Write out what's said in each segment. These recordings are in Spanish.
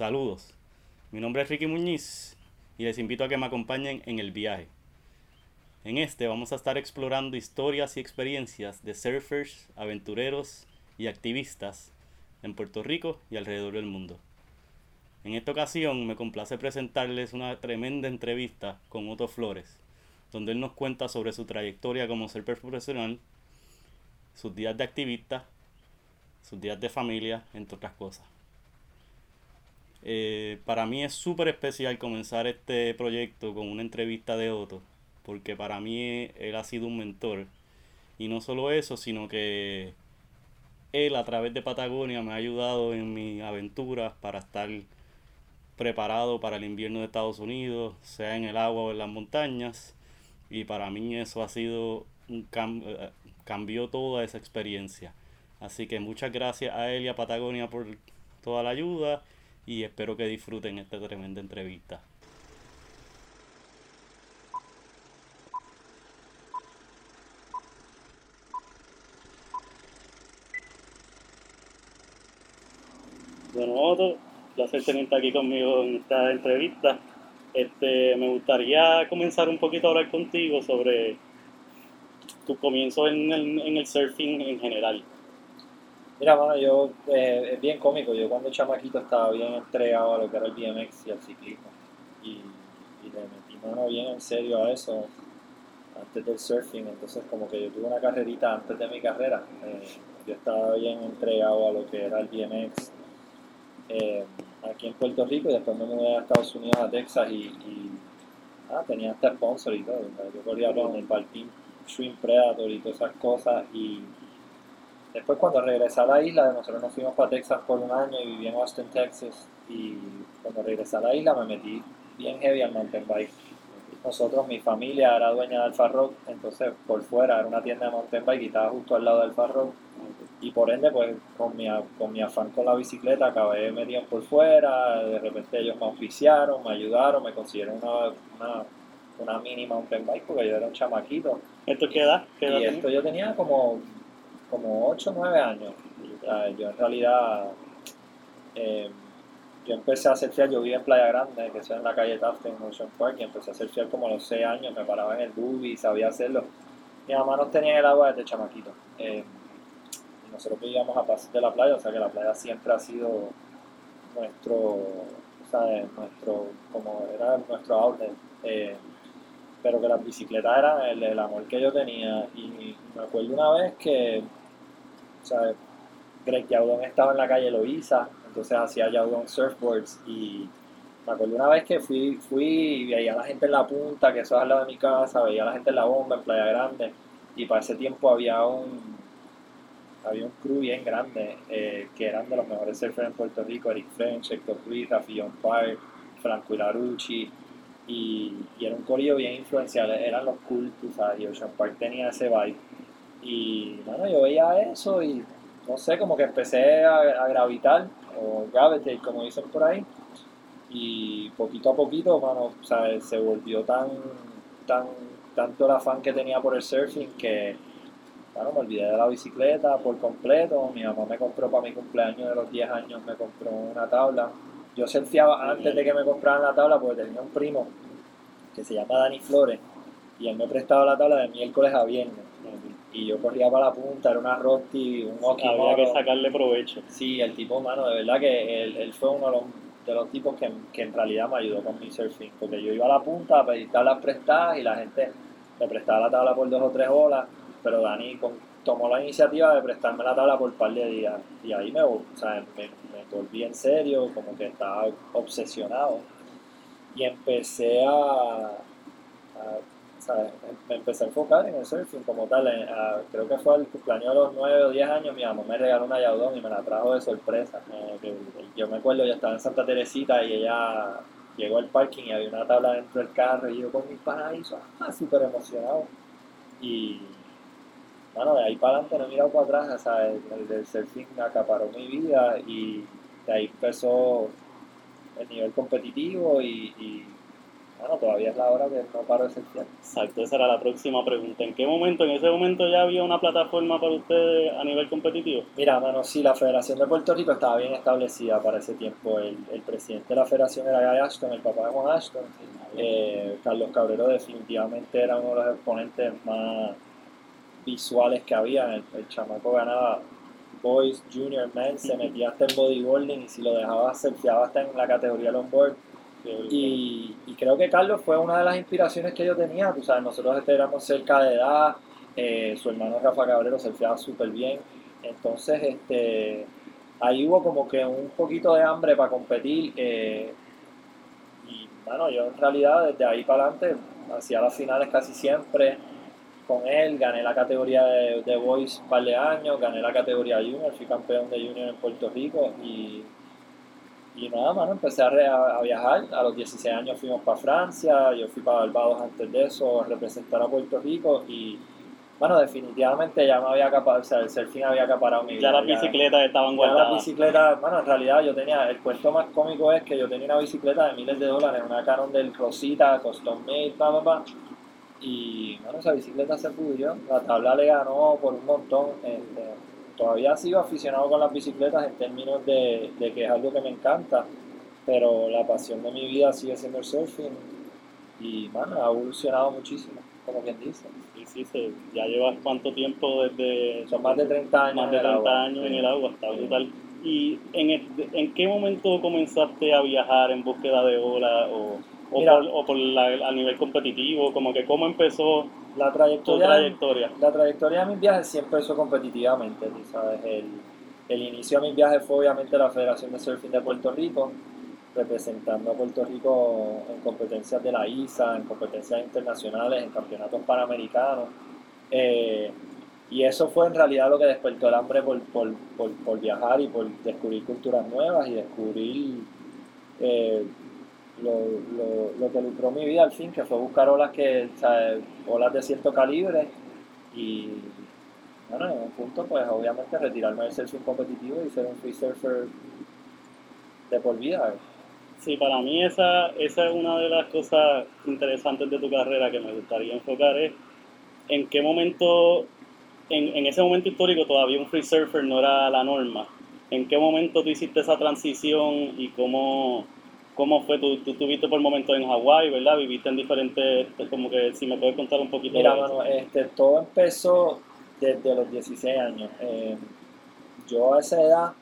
Saludos, mi nombre es Ricky Muñiz y les invito a que me acompañen en el viaje. En este vamos a estar explorando historias y experiencias de surfers, aventureros y activistas en Puerto Rico y alrededor del mundo. En esta ocasión me complace presentarles una tremenda entrevista con Otto Flores, donde él nos cuenta sobre su trayectoria como surfer profesional, sus días de activista, sus días de familia, entre otras cosas. Eh, para mí es súper especial comenzar este proyecto con una entrevista de Otto, porque para mí él ha sido un mentor. Y no solo eso, sino que él a través de Patagonia me ha ayudado en mis aventuras para estar preparado para el invierno de Estados Unidos, sea en el agua o en las montañas. Y para mí eso ha sido un cambio, eh, cambió toda esa experiencia. Así que muchas gracias a él y a Patagonia por toda la ayuda y espero que disfruten esta tremenda entrevista. Bueno, Otto, placer tenerte aquí conmigo en esta entrevista. Este, me gustaría comenzar un poquito a hablar contigo sobre tu comienzo en el, en el surfing en general. Mira, mano, yo, eh, es bien cómico. Yo cuando chamaquito estaba bien entregado a lo que era el BMX y al ciclismo. Y, y le metí mano bien en serio a eso antes del surfing. Entonces, como que yo tuve una carrerita antes de mi carrera. Eh, yo estaba bien entregado a lo que era el BMX eh, aquí en Puerto Rico y después me mudé a Estados Unidos, a Texas y, y ah, tenía hasta sponsor y todo. Yo corría con el Team Stream Predator y todas esas cosas. Y después, cuando regresé a la isla, nosotros nos fuimos para Texas por un año y viví en Austin, Texas. Y cuando regresé a la isla, me metí bien heavy al mountain bike. Nosotros, mi familia era dueña de Alfa Rock, entonces por fuera era una tienda de mountain bike y estaba justo al lado del Alfa Rock y por ende, pues con mi, con mi afán con la bicicleta acabé metido por fuera, de repente ellos me oficiaron, me ayudaron, me consiguieron una, una, una mini mountain bike porque yo era un chamaquito. ¿Esto qué edad? ¿Qué edad y esto yo tenía como, como 8 o 9 años. Yo en realidad, eh, yo empecé a surfear, yo vivía en Playa Grande, que es en la calle Taft en Ocean Park, y empecé a surfear como a los 6 años, me paraba en el buggy, sabía hacerlo. Mi mamá no tenía el agua desde chamaquito. Eh, nosotros vivíamos a paso de la playa, o sea que la playa siempre ha sido nuestro, o nuestro, como era nuestro outlet. Eh, pero que las bicicletas eran el, el, amor que yo tenía. Y me acuerdo una vez que, o sea, Greg Yaudon estaba en la calle Loiza, entonces hacía Yaudon surfboards y me acuerdo una vez que fui, fui y veía a la gente en la punta, que eso es al lado de mi casa, veía a la gente en la bomba, en Playa Grande, y para ese tiempo había un, había un crew bien grande eh, que eran de los mejores surfers en Puerto Rico, Eric French, Héctor Ruiz, Rafi Park, Franco Ilarucci, y, y, era un corillo bien influencial, eran los cool, tú sabes, y Ocean Park tenía ese vibe. Y bueno, yo veía eso y no sé, como que empecé a, a gravitar, o gravitate, como dicen por ahí, y poquito a poquito, mano, o sea, se volvió tan, tan, tanto el afán que tenía por el surfing que bueno, me olvidé de la bicicleta por completo. Mi mamá me compró para mi cumpleaños de los 10 años, me compró una tabla. Yo surfeaba antes de que me compraran la tabla porque tenía un primo que se llama Dani Flores y él me prestaba la tabla de miércoles a viernes. Y yo corría para la punta, era una Rosti, un Okimoto. Había que sacarle provecho. Sí, el tipo, mano, de verdad que él, él fue uno de los, de los tipos que, que, en realidad me ayudó con mi surfing. Porque yo iba a la punta a pedir tablas prestadas y la gente me prestaba la tabla por dos o tres horas pero Dani tomó la iniciativa de prestarme la tabla por un par de días y ahí me, o sea, me, me volví en serio, como que estaba obsesionado y empecé a, a me empecé a enfocar en el surfing como tal. A, creo que fue el cumpleaños de los 9 o 10 años, mi mamá me regaló una yaudón y me la trajo de sorpresa. Eh, yo me acuerdo, yo estaba en Santa Teresita y ella llegó al parking y había una tabla dentro del carro y yo con mi paraíso, ah, súper emocionado. Y bueno, de ahí para adelante no he mirado para atrás, sea, el, el, surfing acaparó mi vida y de ahí empezó el nivel competitivo y, y bueno, todavía es la hora que no paro surfear. Exacto, esa era la próxima pregunta. ¿En qué momento, en ese momento ya había una plataforma para ustedes a nivel competitivo? Mira, mano, sí, la Federación de Puerto Rico estaba bien establecida para ese tiempo. El, el presidente de la federación era Guy Ashton, el papá de Juan Ashton. Eh, Carlos Cabrero definitivamente era uno de los exponentes más visuales que había. El, el chamaco ganaba Boys, Junior, Men, se metía hasta en bodyboarding y si lo dejaba surfeaba hasta en la categoría longboard. Y, creo que Carlos fue una de las inspiraciones que yo tenía. Tú sabes, nosotros este éramos cerca de edad, eh, su hermano Rafa Cabrero surfeaba súper bien. Entonces, este, ahí hubo como que un poquito de hambre para competir. eh, y bueno, yo en realidad desde ahí para adelante hacía las finales casi siempre con él, gané la categoría de, de Boys un par de años, gané la categoría Junior, fui campeón de Junior en Puerto Rico y, y nada, mano, empecé a, a- viajar, a los 16 años fuimos para Francia, yo fui para Barbados antes de eso, a representar a Puerto Rico y bueno, definitivamente ya me había acaparado, o sea, el surfing había acaparado mi vida. Ya las bicicletas estaban Ya las guardadas. bicicletas, bueno, en realidad yo tenía, el cuento más cómico es que yo tenía una bicicleta de miles de dólares, una Canon del Rosita, custom made, bla, bla, bla. Y bueno, esa bicicleta se pudrió, la tabla le ganó por un montón. este, todavía sigo aficionado con las bicicletas en términos de, de que es algo que me encanta, pero la pasión de mi vida sigue siendo el surfing y bueno, ha evolucionado muchísimo, como quien dice. Sí, sí, se- ya llevas cuánto tiempo desde... Son más de 30 años. más de en el 30 agua. años en Sí. el agua, está Sí. brutal. ¿Y en, el- en qué momento comenzaste a viajar en búsqueda de ola o, o Mira. por, o por la- a nivel competitivo? Como que cómo empezó La tu trayectoria, trayectoria. la trayectoria de mis viajes siempre empezó competitivamente, tú sabes. El, el inicio de mis viajes fue obviamente la Federación de Surfing de Puerto Rico, representando a Puerto Rico en competencias de la ISA, en competencias internacionales, en campeonatos panamericanos. Eh, y eso fue en realidad lo que despertó el hambre por, por, por, por viajar y por descubrir culturas nuevas y descubrir eh, lo, lo, lo que lucró mi vida al fin, que fue buscar olas que, sea, olas de cierto calibre y bueno, en un punto pues obviamente retirarme del surfing competitivo y ser un free surfer de por vida. Sí, para mí esa, esa es una de las cosas interesantes de tu carrera que me gustaría enfocar es en qué momento, en, en ese momento histórico todavía un free surfer no era la norma. ¿En qué momento tú hiciste esa transición y cómo, cómo fue? Tú, tú estuviste por momentos en Hawái, ¿verdad? Viviste en diferentes, como que si me puedes contar un poquito Mira, de eso. mano, este, todo empezó desde los 16 años. Eh, yo a esa edad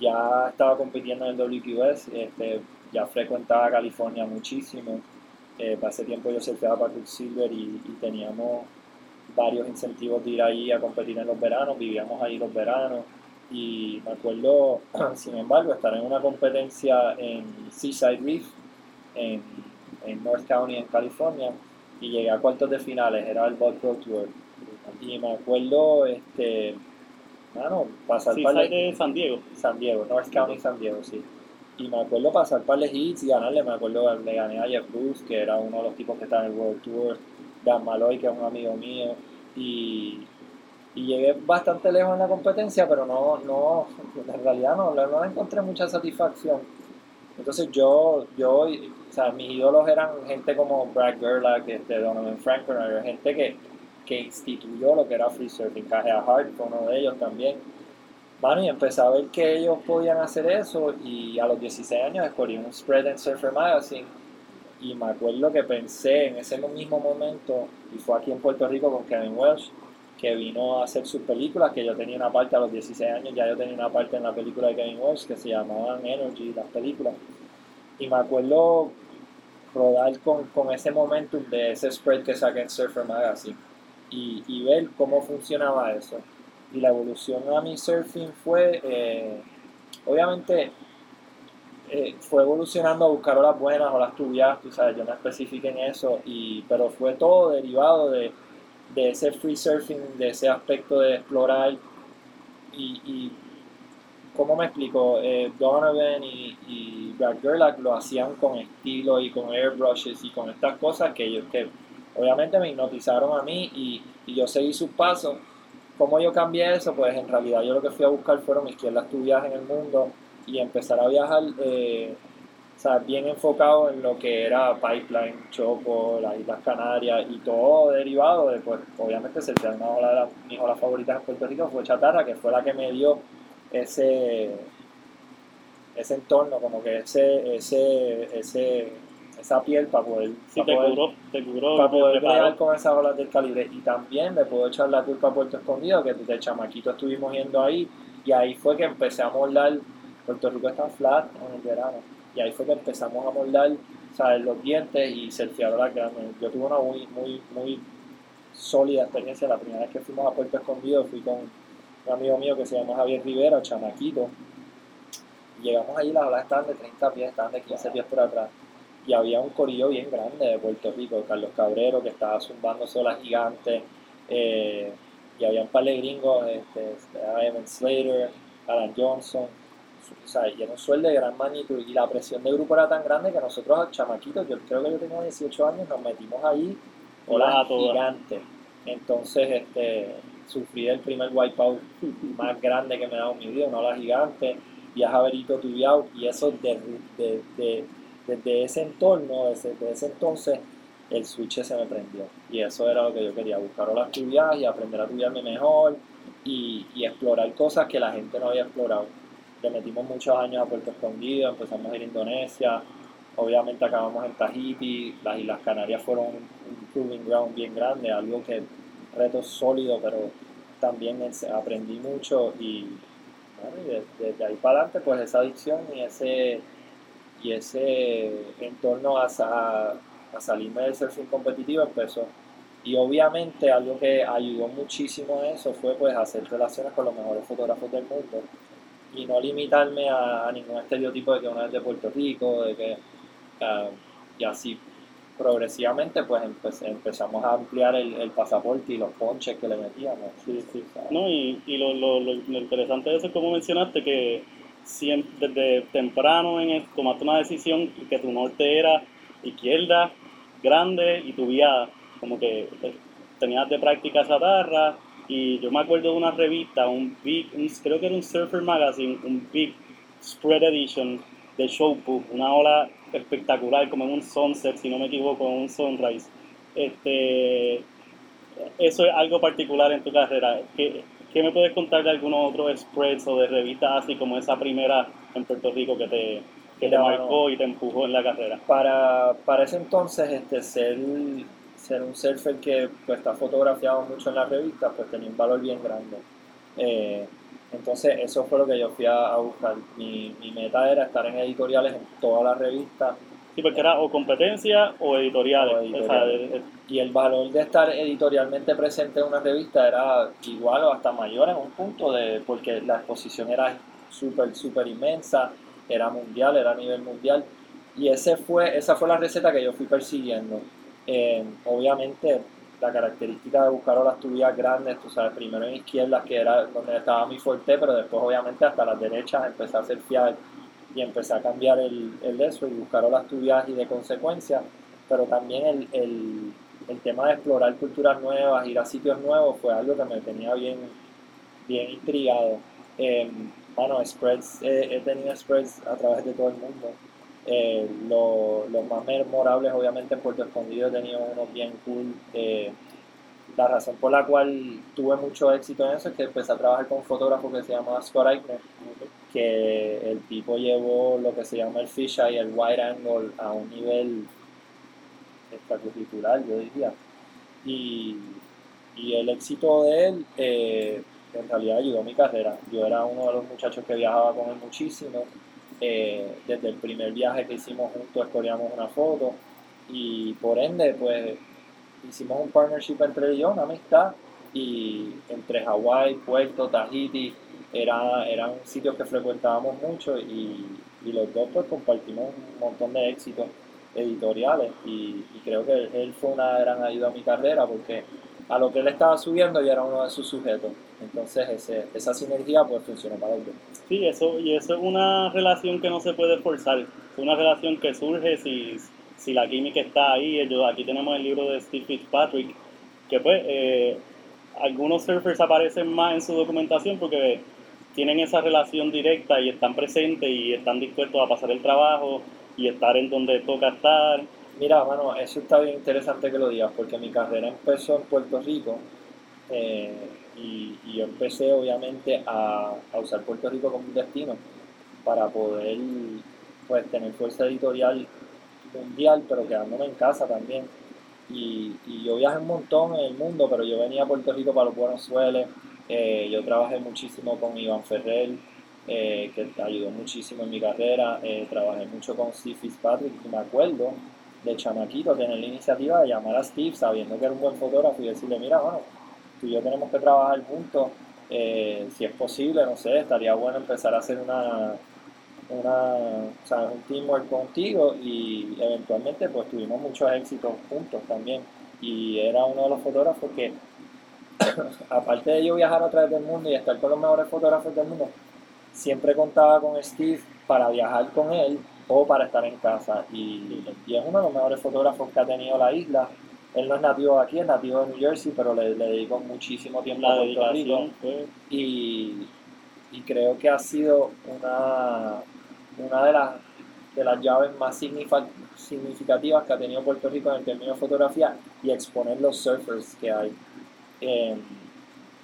ya estaba compitiendo en el WQS, este, ya frecuentaba California muchísimo. Eh, ese tiempo yo surfeaba para Quicksilver y, y teníamos varios incentivos de ir ahí a competir en los veranos, vivíamos ahí los veranos. Y me acuerdo, sin embargo, estar en una competencia en Seaside Reef, en, en North County, en California, y llegué a cuartos de finales, era el Bud Pro Tour. Y me acuerdo, este, bueno, pasar Sí, par de San Diego. San Diego, North County, San Diego, sí. Y me acuerdo pasar par de hits y ganarle, me acuerdo le gané a Jeff Bruce, que era uno de los tipos que está en el World Tour, Dan Maloy, que es un amigo mío, y, y llegué bastante lejos en la competencia, pero no, no, en realidad no, no encontré mucha satisfacción. Entonces yo, yo, o sea, mis ídolos eran gente como Brad Gerlach, este, Donovan Franklin, gente que, que instituyó lo que era free surfing, Cajea Hart fue uno de ellos también. Mano, y empecé a ver que ellos podían hacer eso y a los 16 años escogí un spread en Surfer Magazine y me acuerdo que pensé en ese mismo momento, y fue aquí en Puerto Rico con Kevin Welsh, que vino a hacer sus películas, que yo tenía una parte a los 16 años, ya yo tenía una parte en la película de Kevin Welsh que se llamaban Energy, las películas. Y me acuerdo rodar con, con ese momentum de ese spread que saqué en Surfer Magazine y, y ver cómo funcionaba eso. Y la evolución a mi surfing fue, eh, obviamente, eh, fue evolucionando a buscar olas buenas, olas tubias, tú sabes, yo no especifique en eso, y, pero fue todo derivado de, de ese free surfing, de ese aspecto de explorar y, y ¿cómo me explico? Eh, Donovan y, y Brad Gerlach lo hacían con estilo y con airbrushes y con estas cosas que, yo, que obviamente me hipnotizaron a mí y, y yo seguí sus pasos. ¿Cómo yo cambié eso? Pues en realidad yo lo que fui a buscar fueron mis izquierdas tubias en el mundo y empezar a viajar eh, o sea, bien enfocado en lo que era Pipeline, Choco, las Islas Canarias y todo derivado de, pues, obviamente, se una ola de las, mis olas favoritas en Puerto Rico fue Chatarra, que fue la que me dio ese, ese entorno, como que ese, ese, ese, esa piel para poder, sí, para te curó, te curó, para poder bregar con esas olas del calibre. Y también le puedo echar la culpa a Puerto Escondido, que desde chamaquito estuvimos yendo ahí, y ahí fue que empecé a moldar. Puerto Rico está flat en el verano y ahí fue que empezamos a moldar ¿sabes? los dientes y las grandes. Yo tuve una muy, muy, muy sólida experiencia. La primera vez que fuimos a Puerto Escondido fui con un amigo mío que se llama Javier Rivera, chamaquito. Y llegamos allí, las olas estaban de 30 pies, estaban de 15 pies por atrás. Y había un corillo bien grande de Puerto Rico, Carlos Cabrero, que estaba zumbando olas gigantes. Eh, y había un par de gringos, este, Evan Slater, Alan Johnson o sea, y era un sueldo de gran magnitud y la presión de grupo era tan grande que nosotros, chamaquitos, yo creo que yo tenía 18 años, nos metimos ahí, olas gigantes. Entonces, este, sufrí el primer wipeout más grande que me ha dado mi vida, una ola gigante, viaja a Berito Tubiao, y eso desde, desde, ese entorno, desde, ese entonces, el switch se me prendió. Y eso era lo que yo quería, buscar olas tubiadas y aprender a tubiarme mejor y, y explorar cosas que la gente no había explorado le metimos muchos años a Puerto Escondido, empezamos a ir a Indonesia, obviamente acabamos en Tahiti, las Islas Canarias fueron un proving ground bien grande, algo que reto sólido, pero también aprendí mucho y, desde, ahí para adelante pues esa adicción y ese, y ese entorno a, a, a salirme del surfing competitivo empezó. Y obviamente algo que ayudó muchísimo a eso fue pues hacer relaciones con los mejores fotógrafos del mundo y no limitarme a, ningún estereotipo de que uno es de Puerto Rico, de que y así progresivamente pues empezamos a ampliar el, pasaporte y los ponches que le metíamos. Sí, sí. No, y, y lo, lo, lo, interesante de eso es como mencionaste que siempre, desde temprano en el, tomaste una decisión que tu norte era izquierda, grande y tu vía como que eh, tenías de práctica esa tarra y yo me acuerdo de una revista, un big, creo que era un Surfer Magazine, un big spread edition de Showbook, una ola espectacular, como en un sunset, si no me equivoco, en un sunrise. Este, eso es algo particular en tu carrera. ¿Qué, qué me puedes contar de algunos otros spreads o de revistas así como esa primera en Puerto Rico que te, que te marcó y te empujó en la carrera? Para, para ese entonces, este, ser ser un surfer que pues, está fotografiado mucho en las revistas, pues tenía un valor bien grande. Eh, entonces eso fue lo que yo fui a, buscar. Mi, mi, meta era estar en editoriales en todas las revistas. Sí, porque era o competencia o editoriales. y el valor de estar editorialmente presente en una revista era igual o hasta mayor en un punto, de porque la exposición era súper, súper inmensa, era mundial, era a nivel mundial. Y ese fue, esa fue la receta que yo fui persiguiendo. Eh, obviamente, la característica de buscar olas tubias grandes, tú sabes, primero en izquierdas, que era donde estaba mi fuerte, pero después, obviamente, hasta las derechas empecé a hacer fiar y empecé a cambiar el, el eso y buscar olas tubias y de consecuencia, pero también el, el, el, tema de explorar culturas nuevas, ir a sitios nuevos, fue algo que me tenía bien, bien intrigado. Eh, bueno, spreads, he tenido spreads a través de todo el mundo. Eh, los más memorables, obviamente, en Puerto Escondido he tenido unos bien cool. Eh, la razón por la cual tuve mucho éxito en eso es que empecé a trabajar con un fotógrafo que se llama Scott Eichner, que el tipo llevó lo que se llama el fisheye y el wide angle a un nivel extracurricular, yo diría. Y, y el éxito de él eh, en realidad ayudó a mi carrera. Yo era uno de los muchachos que viajaba con él muchísimo eh, desde el primer viaje que hicimos juntos escogíamos una foto y por ende pues hicimos un partnership entre yo, una amistad y entre Hawái, Puerto, Tahiti era, eran sitios que frecuentábamos mucho y, y, los dos pues compartimos un montón de éxitos editoriales y, creo que él fue una gran ayuda a mi carrera porque a lo que él estaba subiendo y era uno de sus sujetos. Entonces esa sinergia pues funcionó para él. Sí, eso, y eso es una relación que no se puede forzar. Es una relación que surge si, si la química está ahí. aquí tenemos el libro de Steve Fitzpatrick, que pues eh, algunos surfers aparecen más en su documentación porque tienen esa relación directa y están presentes y están dispuestos a pasar el trabajo y estar en donde toca estar. Mira, bueno, eso está bien interesante que lo digas, porque mi carrera empezó en Puerto Rico eh, y, yo empecé obviamente a, usar Puerto Rico como un destino para poder pues tener fuerza editorial mundial, pero quedándome en casa también. Y, yo viajé un montón en el mundo, pero yo venía a Puerto Rico para los buenos sueles. Eh, yo trabajé muchísimo con Iván Ferrer, eh, que ayudó muchísimo en mi carrera. trabajé mucho con Steve Fitzpatrick y me acuerdo de chamaquito tener la iniciativa de llamar a Steve sabiendo que era un buen fotógrafo y decirle, mira, bueno, tú y yo tenemos que trabajar juntos, eh, si es posible, no sé, estaría bueno empezar a hacer una, una o sea, un teamwork contigo y eventualmente pues tuvimos muchos éxitos juntos también y era uno de los fotógrafos que aparte de yo viajar a través del mundo y estar con los mejores fotógrafos del mundo, siempre contaba con Steve para viajar con él o para estar en casa. Y, es uno de los mejores fotógrafos que ha tenido la isla. Él no es nativo de aquí, es nativo de New Jersey, pero le, le dedicó muchísimo tiempo a Puerto Rico. Y, y, creo que ha sido una, una de, las, de las llaves más significativas que ha tenido Puerto Rico en el término de fotografía y exponer los surfers que hay. Eh,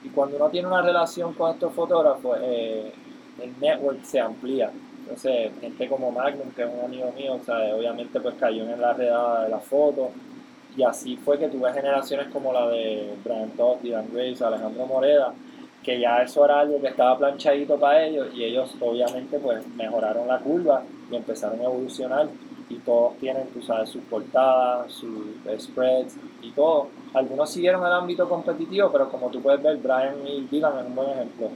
y cuando uno tiene una relación con estos fotógrafos, eh, el network se amplía. Entonces, gente como Magnum, que es un amigo mío, o sea, obviamente pues cayó en la redada de la foto. Y así fue que tuve generaciones como la de Brian Todd, Dylan Grace, Alejandro Moreda, que ya eso era algo que estaba planchadito para ellos y ellos obviamente pues mejoraron la curva y empezaron a evolucionar. Y todos tienen, tú sabes, sus portadas, sus spreads y todo. Algunos siguieron el ámbito competitivo, pero como tú puedes ver, Brian y Dylan es un buen ejemplo.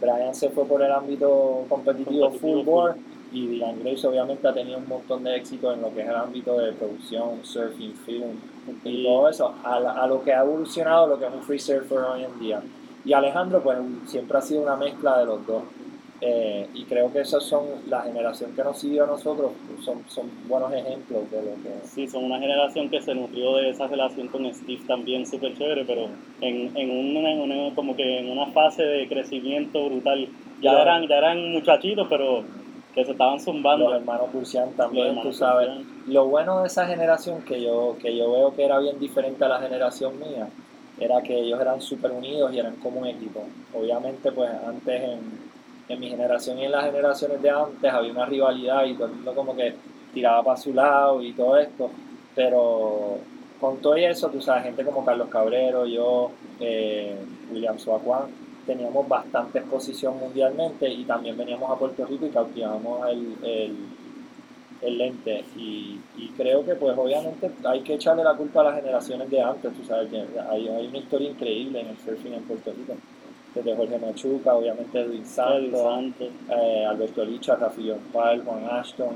Brian se fue por el ámbito competitivo, full board y Dylan Grace obviamente ha tenido un montón de éxito en lo que es el ámbito de producción, surfing, film y todo eso, a, lo que ha evolucionado lo que es un free surfer hoy en día. Y Alejandro pues siempre ha sido una mezcla de los dos. Eh, y creo que esas son la generación que nos siguió a nosotros, son, son buenos ejemplos de lo que... Sí, son una generación que se nutrió de esa relación con Steve también súper chévere, pero en, en, una, como que en una fase de crecimiento brutal. Ya, eran, ya eran muchachitos, pero que se estaban zumbando. Los hermanos Burcian también, tú sabes. Lo bueno de esa generación que yo, que yo veo que era bien diferente a la generación mía, era que ellos eran súper unidos y eran como un equipo. Obviamente, pues antes en en mi generación y en las generaciones de antes había una rivalidad y todo el mundo como que tiraba para su lado y todo esto, pero con todo eso, tú sabes, gente como Carlos Cabrero, yo, eh, William Suacuán, teníamos bastante exposición mundialmente y también veníamos a Puerto Rico y cautivamos el, el, el lente. Y, y, creo que pues obviamente hay que echarle la culpa a las generaciones de antes, tú sabes que hay, hay una historia increíble en el surfing en Puerto Rico. Desde Jorge Machuca, obviamente Edwin Santos, eh, Alberto Licha, Rafi Juan Ashton,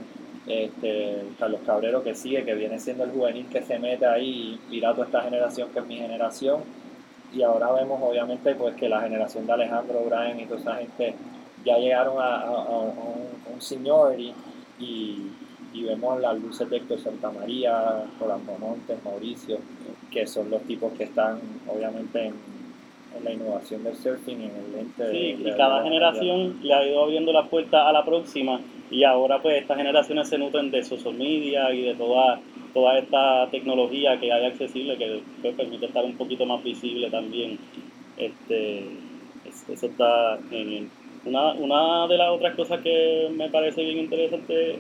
este, Carlos Cabrero que sigue, que viene siendo el juvenil que se mete ahí y a toda esta generación que es mi generación. Y ahora vemos obviamente pues que la generación de Alejandro Brian y toda esa gente ya llegaron a, un, un seniority y, y, vemos las luces de Héctor Santa María, Rolando Montes, Mauricio, que son los tipos que están obviamente en la innovación del surfing en el lente. Sí, y cada generación le ha ido abriendo la puerta a la próxima y ahora pues estas generaciones se nutren de social media y de toda, toda esta tecnología que hay accesible que, permite estar un poquito más visible también. Este, eso está en Una, una de las otras cosas que me parece bien interesante,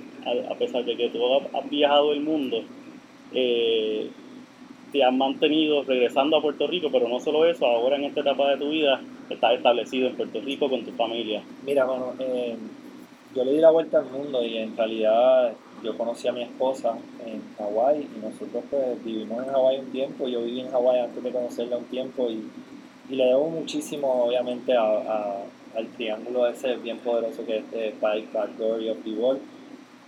a, pesar de que tú has viajado el mundo, eh, te has mantenido regresando a Puerto Rico, pero no solo eso, ahora en esta etapa de tu vida estás establecido en Puerto Rico con tu familia. Mira, bueno, eh, yo le di la vuelta al mundo y en realidad yo conocí a mi esposa en Hawái y nosotros pues vivimos en Hawái un tiempo, yo viví en Hawái antes de conocerla un tiempo y, y le debo muchísimo obviamente a, al triángulo ese bien poderoso que es este Bike, Backdoor y.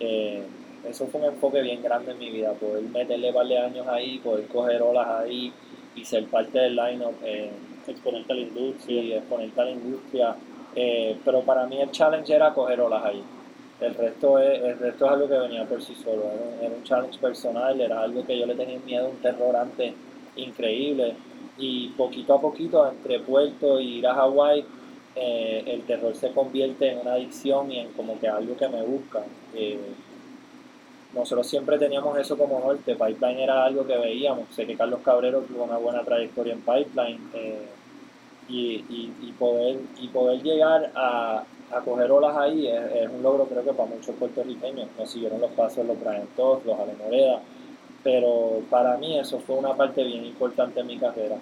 Eh, eso fue un enfoque bien grande en mi vida, poder meterle par de años ahí, poder coger olas ahí y ser parte del line-up. Eh, exponerte a la industria. Sí, exponerte a la industria. Eh, pero para mí el challenge era coger olas ahí. El resto es, el resto es algo que venía por sí solo. Era un, challenge personal, era algo que yo le tenía miedo, un terror antes increíble. Y poquito a poquito, entre Puerto y ir a Hawái, eh, el terror se convierte en una adicción y en como que algo que me busca. nosotros siempre teníamos eso como norte, pipeline era algo que veíamos, sé que Carlos Cabrero tuvo una buena trayectoria en pipeline eh, y, y, poder, y poder llegar a, a coger olas ahí es, un logro creo que para muchos puertorriqueños, nos siguieron los pasos los Brian los Ale Moreda, pero para mí eso fue una parte bien importante en mi carrera.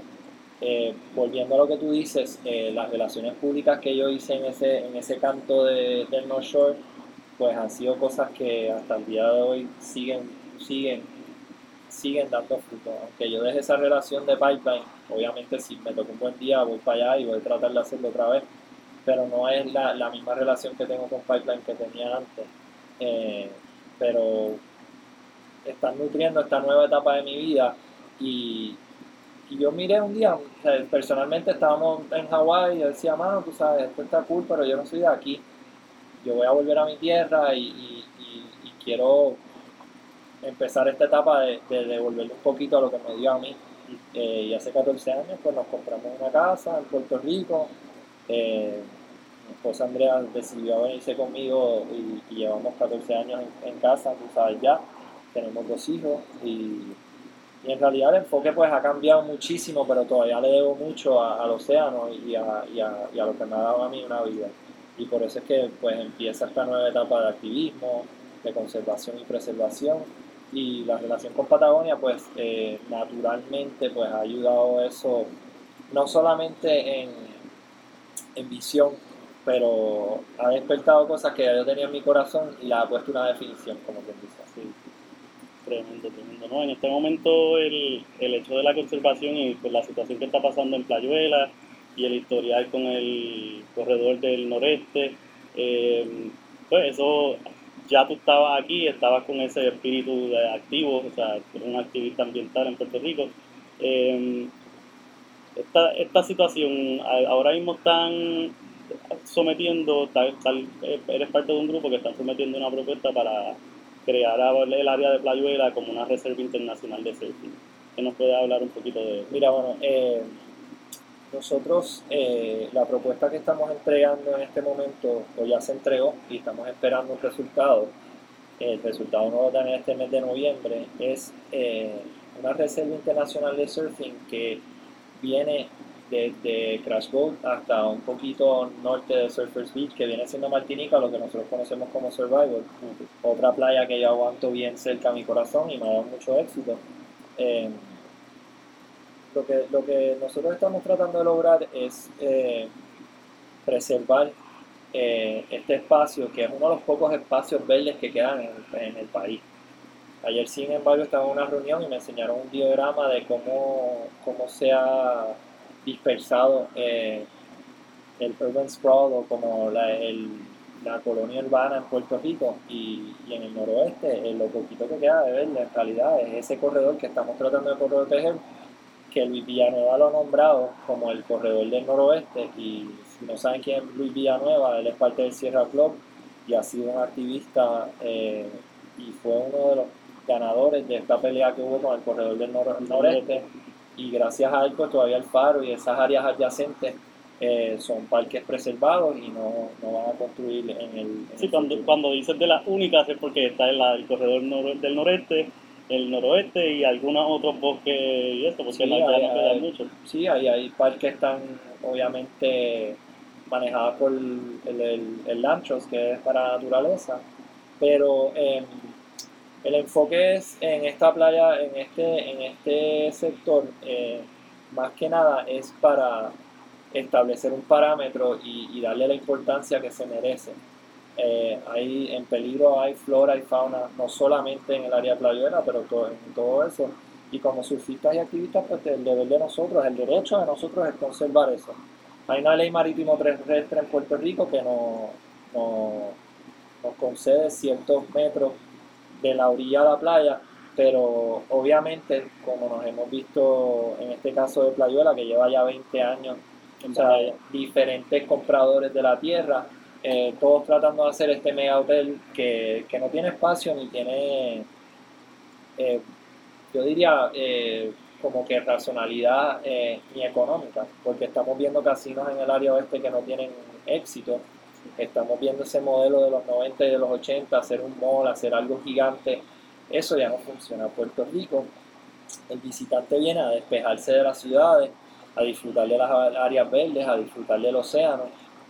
Eh, volviendo a lo que tú dices, eh, las relaciones públicas que yo hice en ese, en ese canto de, del North Shore, pues han sido cosas que hasta el día de hoy siguen, siguen, siguen dando fruto. Aunque yo deje esa relación de pipeline, obviamente si me toca un buen día voy para allá y voy a tratar de hacerlo otra vez, pero no es la, la misma relación que tengo con pipeline que tenía antes. Eh, pero están nutriendo esta nueva etapa de mi vida y, y yo miré un día, personalmente estábamos en Hawái y yo decía, mano, tú sabes, esto está cool, pero yo no soy de aquí. Yo voy a volver a mi tierra y, y, quiero empezar esta etapa de, de, devolverle un poquito a lo que me dio a mí. Eh, y hace 14 años pues nos compramos una casa en Puerto Rico. Eh, mi esposa Andrea decidió venirse conmigo y, llevamos 14 años en, casa, tú sabes ya. Tenemos dos hijos y y en realidad el enfoque pues ha cambiado muchísimo, pero todavía le debo mucho al océano y a, lo que me ha dado a mí una vida. Y por eso es que pues empieza esta nueva etapa de activismo, de conservación y preservación. Y la relación con Patagonia pues eh, naturalmente pues ha ayudado eso, no solamente en, en visión, pero ha despertado cosas que yo tenía en mi corazón y la ha puesto una definición, como quien dice. así Tremendo, tremendo. ¿no? En este momento el, el hecho de la conservación y pues, la situación que está pasando en Playuela y el historial con el corredor del noreste, eh, pues eso ya tú estabas aquí, estabas con ese espíritu de activo, o sea, un activista ambiental en Puerto Rico. Eh, esta, esta situación, ahora mismo están sometiendo, tal, tal, eres parte de un grupo que está sometiendo una propuesta para crear el área de Playuela como una reserva internacional de surfing. ¿Qué nos puede hablar un poquito de eso? Mira, bueno, eh, nosotros eh, la propuesta que estamos entregando en este momento, o ya se entregó y estamos esperando un resultado, el resultado no lo dan este mes de noviembre, es eh, una reserva internacional de surfing que viene desde Crash Boat hasta un poquito norte de Surfers Beach, que viene siendo Martinica, lo que nosotros conocemos como Survivor. Otra playa que yo aguanto bien cerca a mi corazón y me ha dado mucho éxito. Eh, lo, que, lo que nosotros estamos tratando de lograr es eh, preservar eh, este espacio, que es uno de los pocos espacios verdes que quedan en, en el país. Ayer, sin embargo, estaba en una reunión y me enseñaron un diagrama de cómo, cómo se ha dispersado eh, el urban sprawl o como la, la, colonia urbana en Puerto Rico y, en el noroeste, lo poquito que queda de verla en realidad es ese corredor que estamos tratando de proteger, que Luis Villanueva lo ha nombrado como el corredor del noroeste y si no saben quién es Luis Villanueva, él es parte del Sierra Club y ha sido un activista eh, y fue uno de los ganadores de esta pelea que hubo con el corredor del noreste y gracias a él pues todavía el faro y esas áreas adyacentes eh, son parques preservados y no, no, van a construir en el... sí, cuando, cuando dices de las únicas es porque está el, el corredor del noreste, el noroeste y algunos otros bosques y esto, porque sí, no hay, mucho. Sí, hay, hay parques que están obviamente manejados por el, el, el Lanchos, que es para naturaleza, pero... Eh, el enfoque es en esta playa, en este, en este sector, eh, más que nada es para establecer un parámetro y, darle la importancia que se merece. Eh, hay, en peligro hay flora y fauna, no solamente en el área playera, pero todo, en todo eso. Y como surfistas y activistas, pues el deber de nosotros, el derecho de nosotros es conservar eso. Hay una ley marítimo terrestre en Puerto Rico que no, nos concede ciertos metros de la orilla a la playa, pero obviamente, como nos hemos visto en este caso de Playuela, que lleva ya 20 años, o sea, diferentes compradores de la tierra, eh, todos tratando de hacer este mega hotel que, que no tiene espacio ni tiene, eh, yo diría, eh, como que racionalidad ni económica, porque estamos viendo casinos en el área oeste que no tienen éxito Estamos viendo ese modelo de los 90 y de los 80, hacer un mall, hacer algo gigante Eso ya no funciona. Puerto Rico, el visitante viene a despejarse de las ciudades, a disfrutar de las áreas verdes, a disfrutar del océano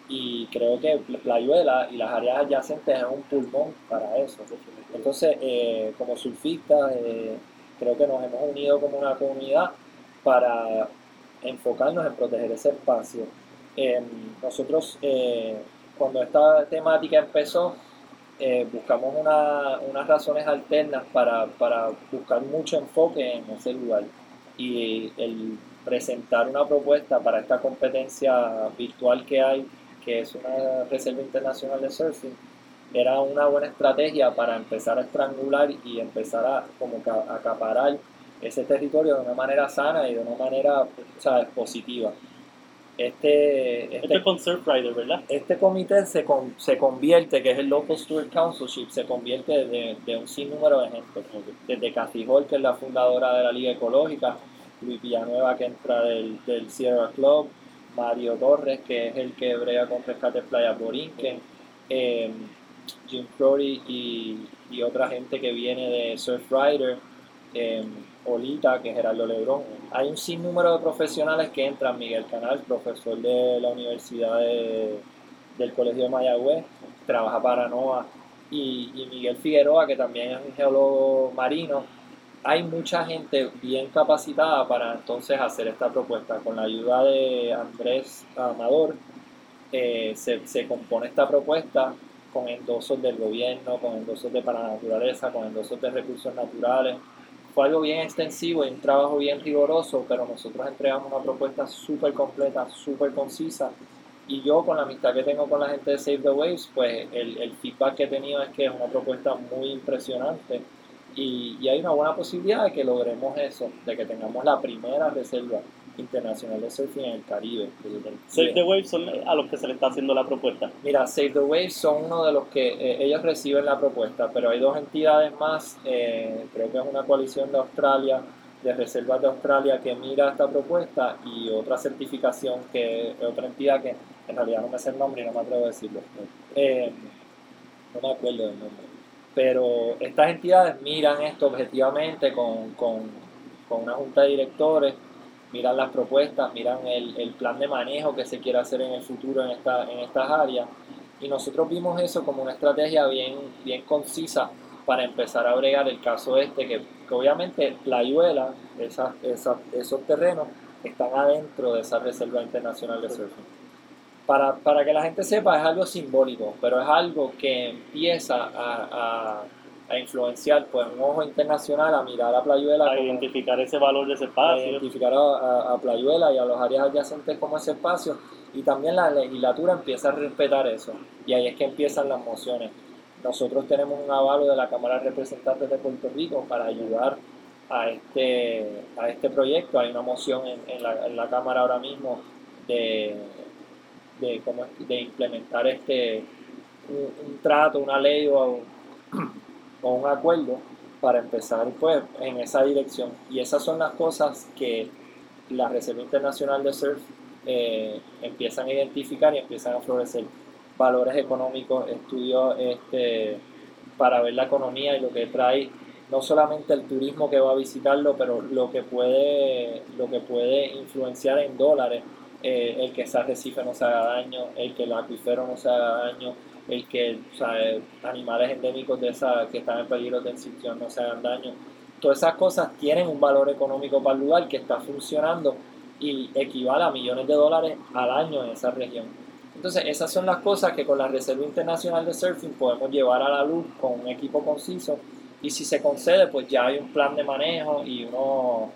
y creo que Playuela y las áreas adyacentes es un pulmón para eso. Entonces, eh, como surfistas, eh, creo que nos hemos unido como una comunidad para enfocarnos en proteger ese espacio. Em, nosotros, eh, cuando esta temática empezó, buscamos unas razones alternas para, para buscar mucho enfoque en ese lugar. Y el presentar una propuesta para esta competencia virtual que hay que es una reserva internacional de surfing, era una buena estrategia para empezar a estrangular y empezar a como acaparar ese territorio de una manera sana y de una manera positiva. Este, este, con ¿verdad? Este comité se, se convierte, que es el Local Steward Councilship, se convierte de, de un sinnúmero de gente. Desde Hall, que es la fundadora de la Liga Ecológica, Luis Villanueva, que entra del, del Sierra Club, Mario Torres, que es el que brega con Rescate Playa Borinquen, eh, Jim Crowley y, otra gente que viene de Surfrider, eh, Olita, que es Gerardo Lebrón. Hay un sinnúmero de profesionales que entran, Miguel Canal, profesor de la Universidad del Colegio de Mayagüez, trabaja para NOAA, y, y Miguel Figueroa, que también es un geólogo marino, hay mucha gente bien capacitada para entonces hacer esta propuesta. Con la ayuda de Andrés Amador, eh, se, compone esta propuesta con endosos del gobierno, con endosos de para naturaleza, con endosos de recursos naturales. Fue algo bien extensivo y un trabajo bien riguroso, pero nosotros entregamos una propuesta súper completa, súper concisa. Y yo, con la amistad que tengo con la gente de Save the Waves, pues el, el feedback que he tenido es que es una propuesta muy impresionante y, hay una buena posibilidad de que logremos eso, de que tengamos la primera reserva internacional de surfing en el Caribe. Save the Waves son a los que se le está haciendo la propuesta. Mira, Save the Waves son uno de los que eh, ellos reciben la propuesta, pero hay dos entidades más, eh, creo que es una coalición de Australia, de reservas de Australia que mira esta propuesta y otra certificación que otra entidad que en realidad no me sé el nombre y no me atrevo a decirlo. Eh, no me acuerdo del nombre pero estas entidades miran esto objetivamente con, una junta de directores, miran las propuestas, miran el, plan de manejo que se quiere hacer en el futuro en, esta, en estas áreas. Y nosotros vimos eso como una estrategia bien, bien concisa para empezar a bregar el caso este, que, obviamente la ayuela, esos terrenos, están adentro de esa Reserva Internacional de Surfing para, para, que la gente sepa, es algo simbólico, pero es algo que empieza a, a, influenciar pues, un ojo internacional a mirar a Playuela. A identificar ese valor de ese espacio. A identificar a, a, Playuela y a los áreas adyacentes como ese espacio. Y también la legislatura empieza a respetar eso. Y ahí es que empiezan las mociones. Nosotros tenemos un avalo de la Cámara de Representantes de Puerto Rico para ayudar a este, a este proyecto. Hay una moción en, en, la, en la Cámara ahora mismo de de, cómo, de implementar este un, trato, una ley o, un acuerdo para empezar pues en esa dirección. Y esas son las cosas que la Reserva Internacional de Surf eh, empiezan a identificar y empiezan a florecer valores económicos, estudios este, para ver la economía y lo que trae no solamente el turismo que va a visitarlo, pero lo que puede, lo que puede influenciar en dólares eh, el que ese arrecife no se haga daño, el que el acuífero no se haga daño, el que animales endémicos de esa, que están en peligro de extinción no se hagan daño. Todas esas cosas tienen un valor económico para el lugar que está funcionando y equivale a millones de dólares al año en esa región. Entonces, esas son las cosas que con la Reserva Internacional de Surfing podemos llevar a la luz con un equipo conciso y si se concede, pues ya hay un plan de manejo y uno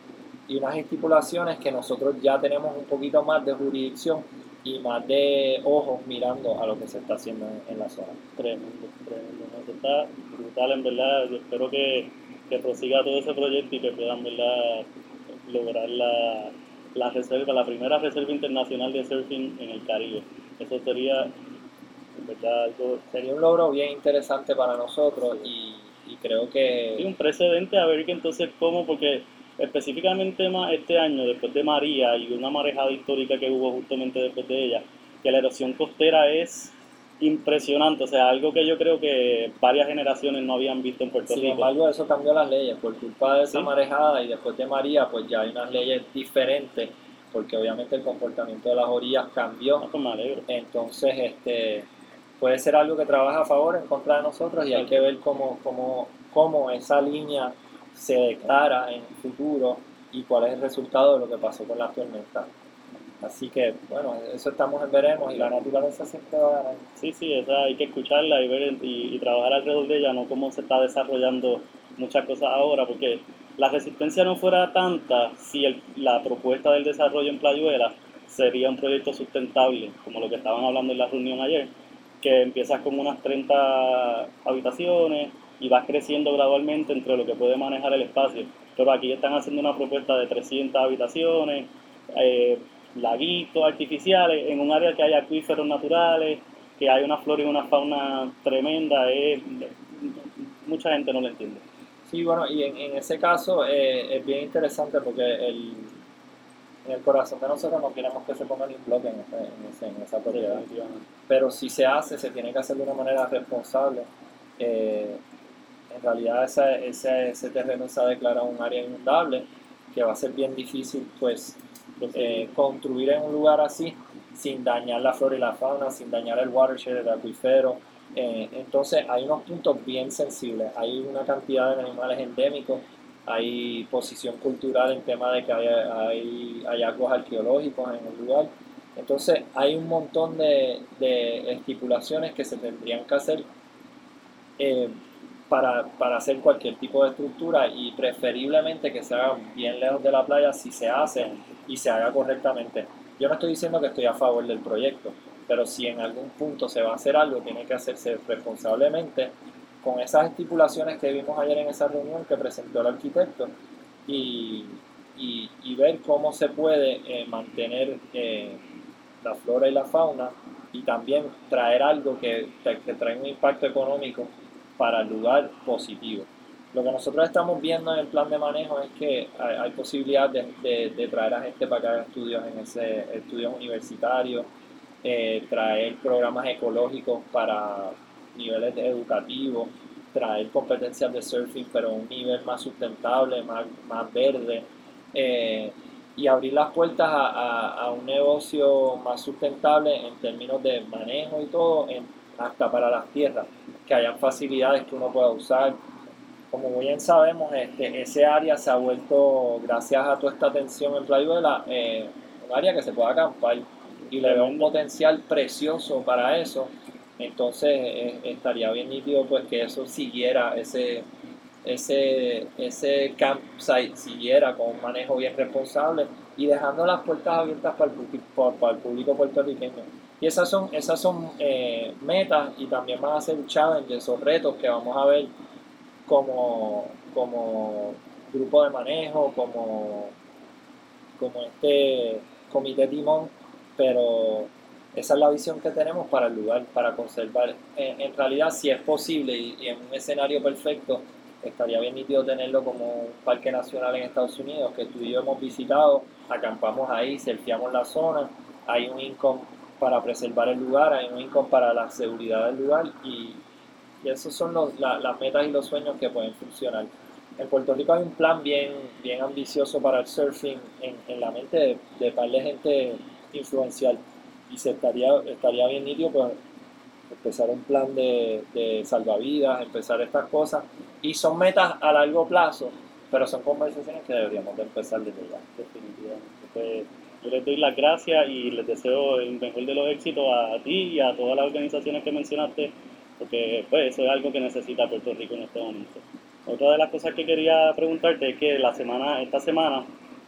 y unas estipulaciones que nosotros ya tenemos un poquito más de jurisdicción y más de ojos mirando a lo que se está haciendo en, la zona. Tremendo, tremendo. Está brutal, en verdad. Yo espero que, que prosiga todo ese proyecto y que puedan, ¿verdad? lograr la, la reserva, la primera reserva internacional de surfing en el Caribe. Eso sería, en verdad, algo... Sería un logro bien interesante para nosotros y, y creo que... Sí, un precedente a ver que entonces cómo, porque específicamente este año, después de María y una marejada histórica que hubo justamente después de ella, que la erosión costera es impresionante, o sea, algo que yo creo que varias generaciones no habían visto en Puerto Sin Rico. embargo, eso cambió las leyes por culpa de esa Sí. marejada y después de María, pues ya hay unas leyes diferentes, porque obviamente el comportamiento de las orillas cambió. Ah, pues me alegro. Entonces, este puede ser algo que trabaja a favor, en contra de nosotros, y hay que ver cómo, cómo, cómo esa línea se declara en el futuro y cuál es el resultado de lo que pasó con las tormentas. Así que, bueno, eso estamos en veremos y la naturaleza siempre va a ganar. Sí, sí, esa hay que escucharla y ver y, y trabajar alrededor de ella, no cómo se está desarrollando muchas cosas ahora, porque la resistencia no fuera tanta si el- la propuesta del desarrollo en Playuela sería un proyecto sustentable, como lo que estaban hablando en la reunión ayer, que empiezas con unas 30 habitaciones y vas creciendo gradualmente entre lo que puede manejar el espacio. Pero aquí están haciendo una propuesta de 300 habitaciones, eh, laguitos artificiales, en un área que hay acuíferos naturales, que hay una flora y una fauna tremenda, mucha gente no lo entiende. Sí, bueno, y en, en ese caso eh, es bien interesante porque el, en el corazón de nosotros no queremos que se ponga ni un bloque en, ese- en, ese- en esa propiedad. Pero si se hace, se tiene que hacer de una manera responsable. Eh, en realidad ese, ese, ese terreno se ha declarado un área inundable, que va a ser bien difícil pues eh, construir en un lugar así sin dañar la flora y la fauna, sin dañar el watershed, el acuífero. Eh, entonces hay unos puntos bien sensibles, hay una cantidad de animales endémicos, hay posición cultural en tema de que hay, hay hallazgos arqueológicos en el lugar. Entonces hay un montón de, de estipulaciones que se tendrían que hacer eh, para, para hacer cualquier tipo de estructura y preferiblemente que se haga bien lejos de la playa si se hace y se haga correctamente. Yo no estoy diciendo que estoy a favor del proyecto, pero si en algún punto se va a hacer algo, tiene que hacerse responsablemente con esas estipulaciones que vimos ayer en esa reunión que presentó el arquitecto y, y- y ver cómo se puede eh, mantener eh, la flora y la fauna y también traer algo que, que, que trae un impacto económico para el lugar positivo. Lo que nosotros estamos viendo en el plan de manejo es que hay, hay posibilidad de, traer a gente para que haga estudios en estudios universitarios, eh, traer programas ecológicos para niveles educativos, traer competencias de surfing, pero a un nivel más sustentable, más, más verde, eh, y abrir las puertas a, un negocio más sustentable en términos de manejo y todo, hasta para las tierras, que hayan facilidades que uno pueda usar. Como bien sabemos, este, ese área se ha vuelto, gracias a toda esta atención en Playuela, eh, un área que se puede acampar y le veo un potencial precioso para eso. Entonces eh, estaría bien nítido pues que eso siguiera, ese, ese, ese campsite siguiera con un manejo bien responsable y dejando las puertas abiertas para el, para el público puertorriqueño. Y esas son, esas son eh, metas y también van a ser challenges o retos que vamos a ver como, como grupo de manejo, como, como este comité timón, pero esa es la visión que tenemos para el lugar, para conservar. En, realidad, si es posible y, y en un escenario perfecto, estaría bien nítido tenerlo como un parque nacional en Estados Unidos, que tú y yo hemos visitado, acampamos ahí, surfeamos la zona, hay un income para preservar el lugar, hay un income para la seguridad del lugar y, y esos son los, la- las metas y los sueños que pueden funcionar. En Puerto Rico hay un plan bien, bien ambicioso para el surfing en, en la mente de, de par de gente influencial y se estaría, estaría bien nítido pues, empezar un plan de, de salvavidas, empezar estas cosas y son metas a largo plazo, pero son conversaciones que deberíamos de empezar desde ya. definitivamente. Yo les doy las gracias y les deseo el mejor de los éxitos a ti y a todas las organizaciones que mencionaste, porque pues, eso es algo que necesita Puerto Rico en este momento. Otra de las cosas que quería preguntarte es que la semana, esta semana,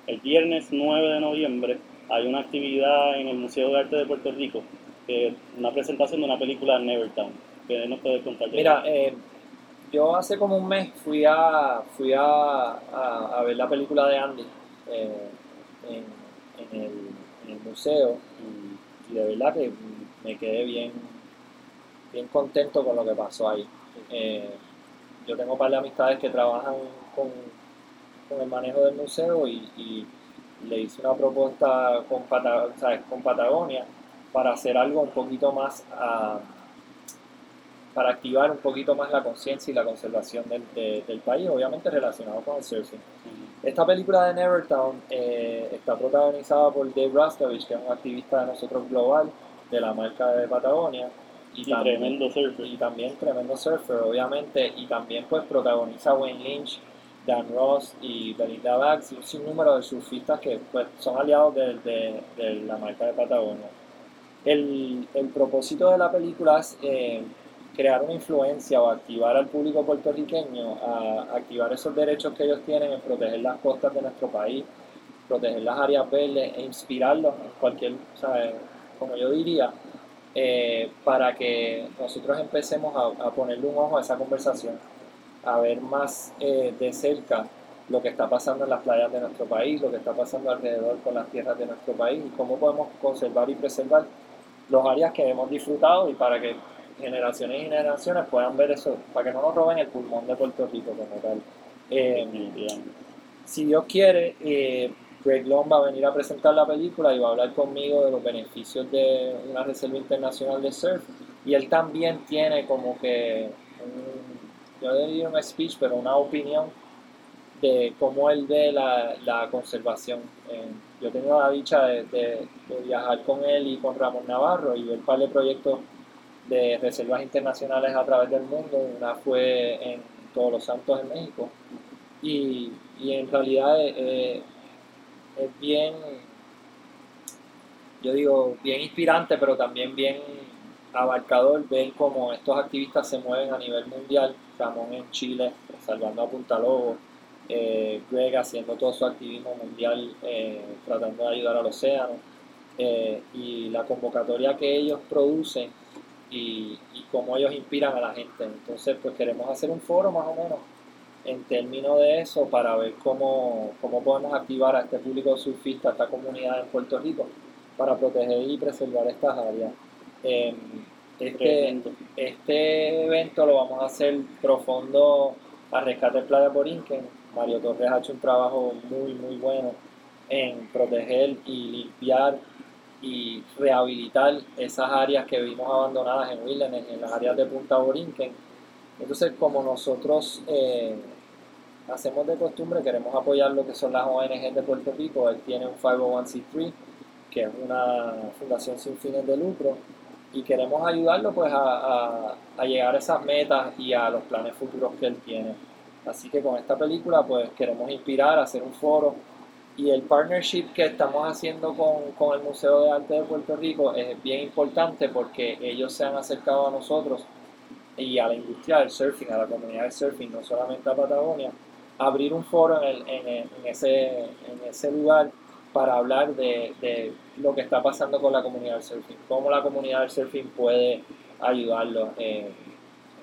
el viernes 9 de noviembre, hay una actividad en el Museo de Arte de Puerto Rico, que es una presentación de una película Nevertown. ¿Qué nos puedes contar? Mira, eh, yo hace como un mes fui a fui a, a- a ver la película de Andy eh, en, en el, museo y, de verdad que me quedé bien, bien contento con lo que pasó ahí. Eh, yo tengo un par de amistades que trabajan con, con el manejo del museo y, le hice una propuesta con, Pata- ¿sabes? con Patagonia para hacer algo un poquito más a, para activar un poquito más la conciencia y la conservación del, del país, obviamente relacionado con el surfing. Esta película de Nevertown eh, está protagonizada por Dave Rastovich, que es un activista de nosotros global de la marca de Patagonia. Y, también, tremendo surfer. Y también tremendo surfer, obviamente. Y también pues protagoniza Wayne Lynch, Dan Ross y Belinda Bax y un sinnúmero de surfistas que pues, son aliados de, de, de la marca de Patagonia. El, el, propósito de la película es eh, crear una influencia o activar al público puertorriqueño a activar esos derechos que ellos tienen en proteger las costas de nuestro país, proteger las áreas verdes e inspirarlos en cualquier, como yo diría, eh, para que nosotros empecemos a, ponerle un ojo a esa conversación, a ver más eh, de cerca lo que está pasando en las playas de nuestro país, lo que está pasando alrededor con las tierras de nuestro país y cómo podemos conservar y preservar los áreas que hemos disfrutado y para que generaciones y generaciones puedan ver eso, para que no nos roben el pulmón de Puerto Rico como tal. Eh, si Dios quiere, eh, Greg Long va a venir a presentar la película y va a hablar conmigo de los beneficios de una reserva internacional de surf. Y él también tiene como que, un, yo diría un speech, pero una opinión de cómo él ve la, la conservación. Eh, yo he tenido la dicha de, de, viajar con él y con Ramón Navarro y ver un par de proyectos de reservas internacionales a través del mundo. Una fue en Todos los Santos en México. Y, y en realidad eh, eh, es bien, yo digo, bien inspirante, pero también bien abarcador ver cómo estos activistas se mueven a nivel mundial. Ramón en Chile, salvando a Punta Lobo. Eh, Greg haciendo todo su activismo mundial, tratando de ayudar al océano. y la convocatoria que ellos producen y, cómo ellos inspiran a la gente. Entonces, pues queremos hacer un foro más o menos en términos de eso para ver cómo, cómo podemos activar a este público surfista, a esta comunidad en Puerto Rico, para proteger y preservar estas áreas. Em, este, este evento lo vamos a hacer profundo a Rescate Playa Borinquen. Mario Torres ha hecho un trabajo muy, muy bueno en proteger y limpiar y rehabilitar esas áreas que vimos abandonadas en Wilderness, en las áreas de Punta Borinquen. Entonces, como nosotros eh, hacemos de costumbre, queremos apoyar lo que son las ONG de Puerto Rico. Él tiene un 501c3, que es una fundación sin fines de lucro, y queremos ayudarlo pues a, a llegar a esas metas y a los planes futuros que él tiene. Así que con esta película pues queremos inspirar, hacer un foro y el partnership que estamos haciendo con, con, el Museo de Arte de Puerto Rico es bien importante porque ellos se han acercado a nosotros y a la industria del surfing, a la comunidad del surfing, no solamente a Patagonia, abrir un foro en, el, en, en, ese, en ese lugar para hablar de, de, lo que está pasando con la comunidad del surfing, cómo la comunidad del surfing puede ayudarlos. Eh,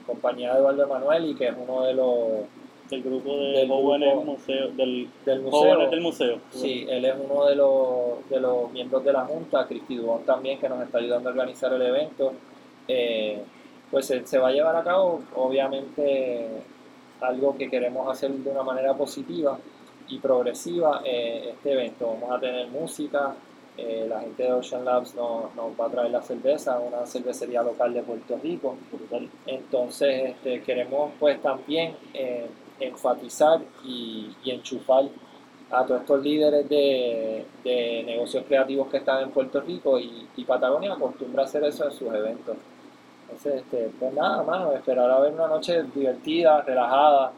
en compañía de Eduardo Emanuel y que es uno de los del grupo de jóvenes museo, del, del museo. del museo. Sí, él es uno de los, de los miembros de la Junta, Cristi Dubón también, que nos está ayudando a organizar el evento. Eh, pues se, va a llevar a cabo, obviamente, algo que queremos hacer de una manera positiva y progresiva, eh, este evento. Vamos a tener música, eh, la gente de Ocean Labs nos, nos, va a traer la cerveza, una cervecería local de Puerto Rico. Entonces este, queremos pues también enfatizar y, enchufar a todos estos líderes de, negocios creativos que están en Puerto Rico y, Patagonia acostumbra hacer eso en sus eventos. Entonces, este, pues nada, más esperar a ver una noche divertida, relajada,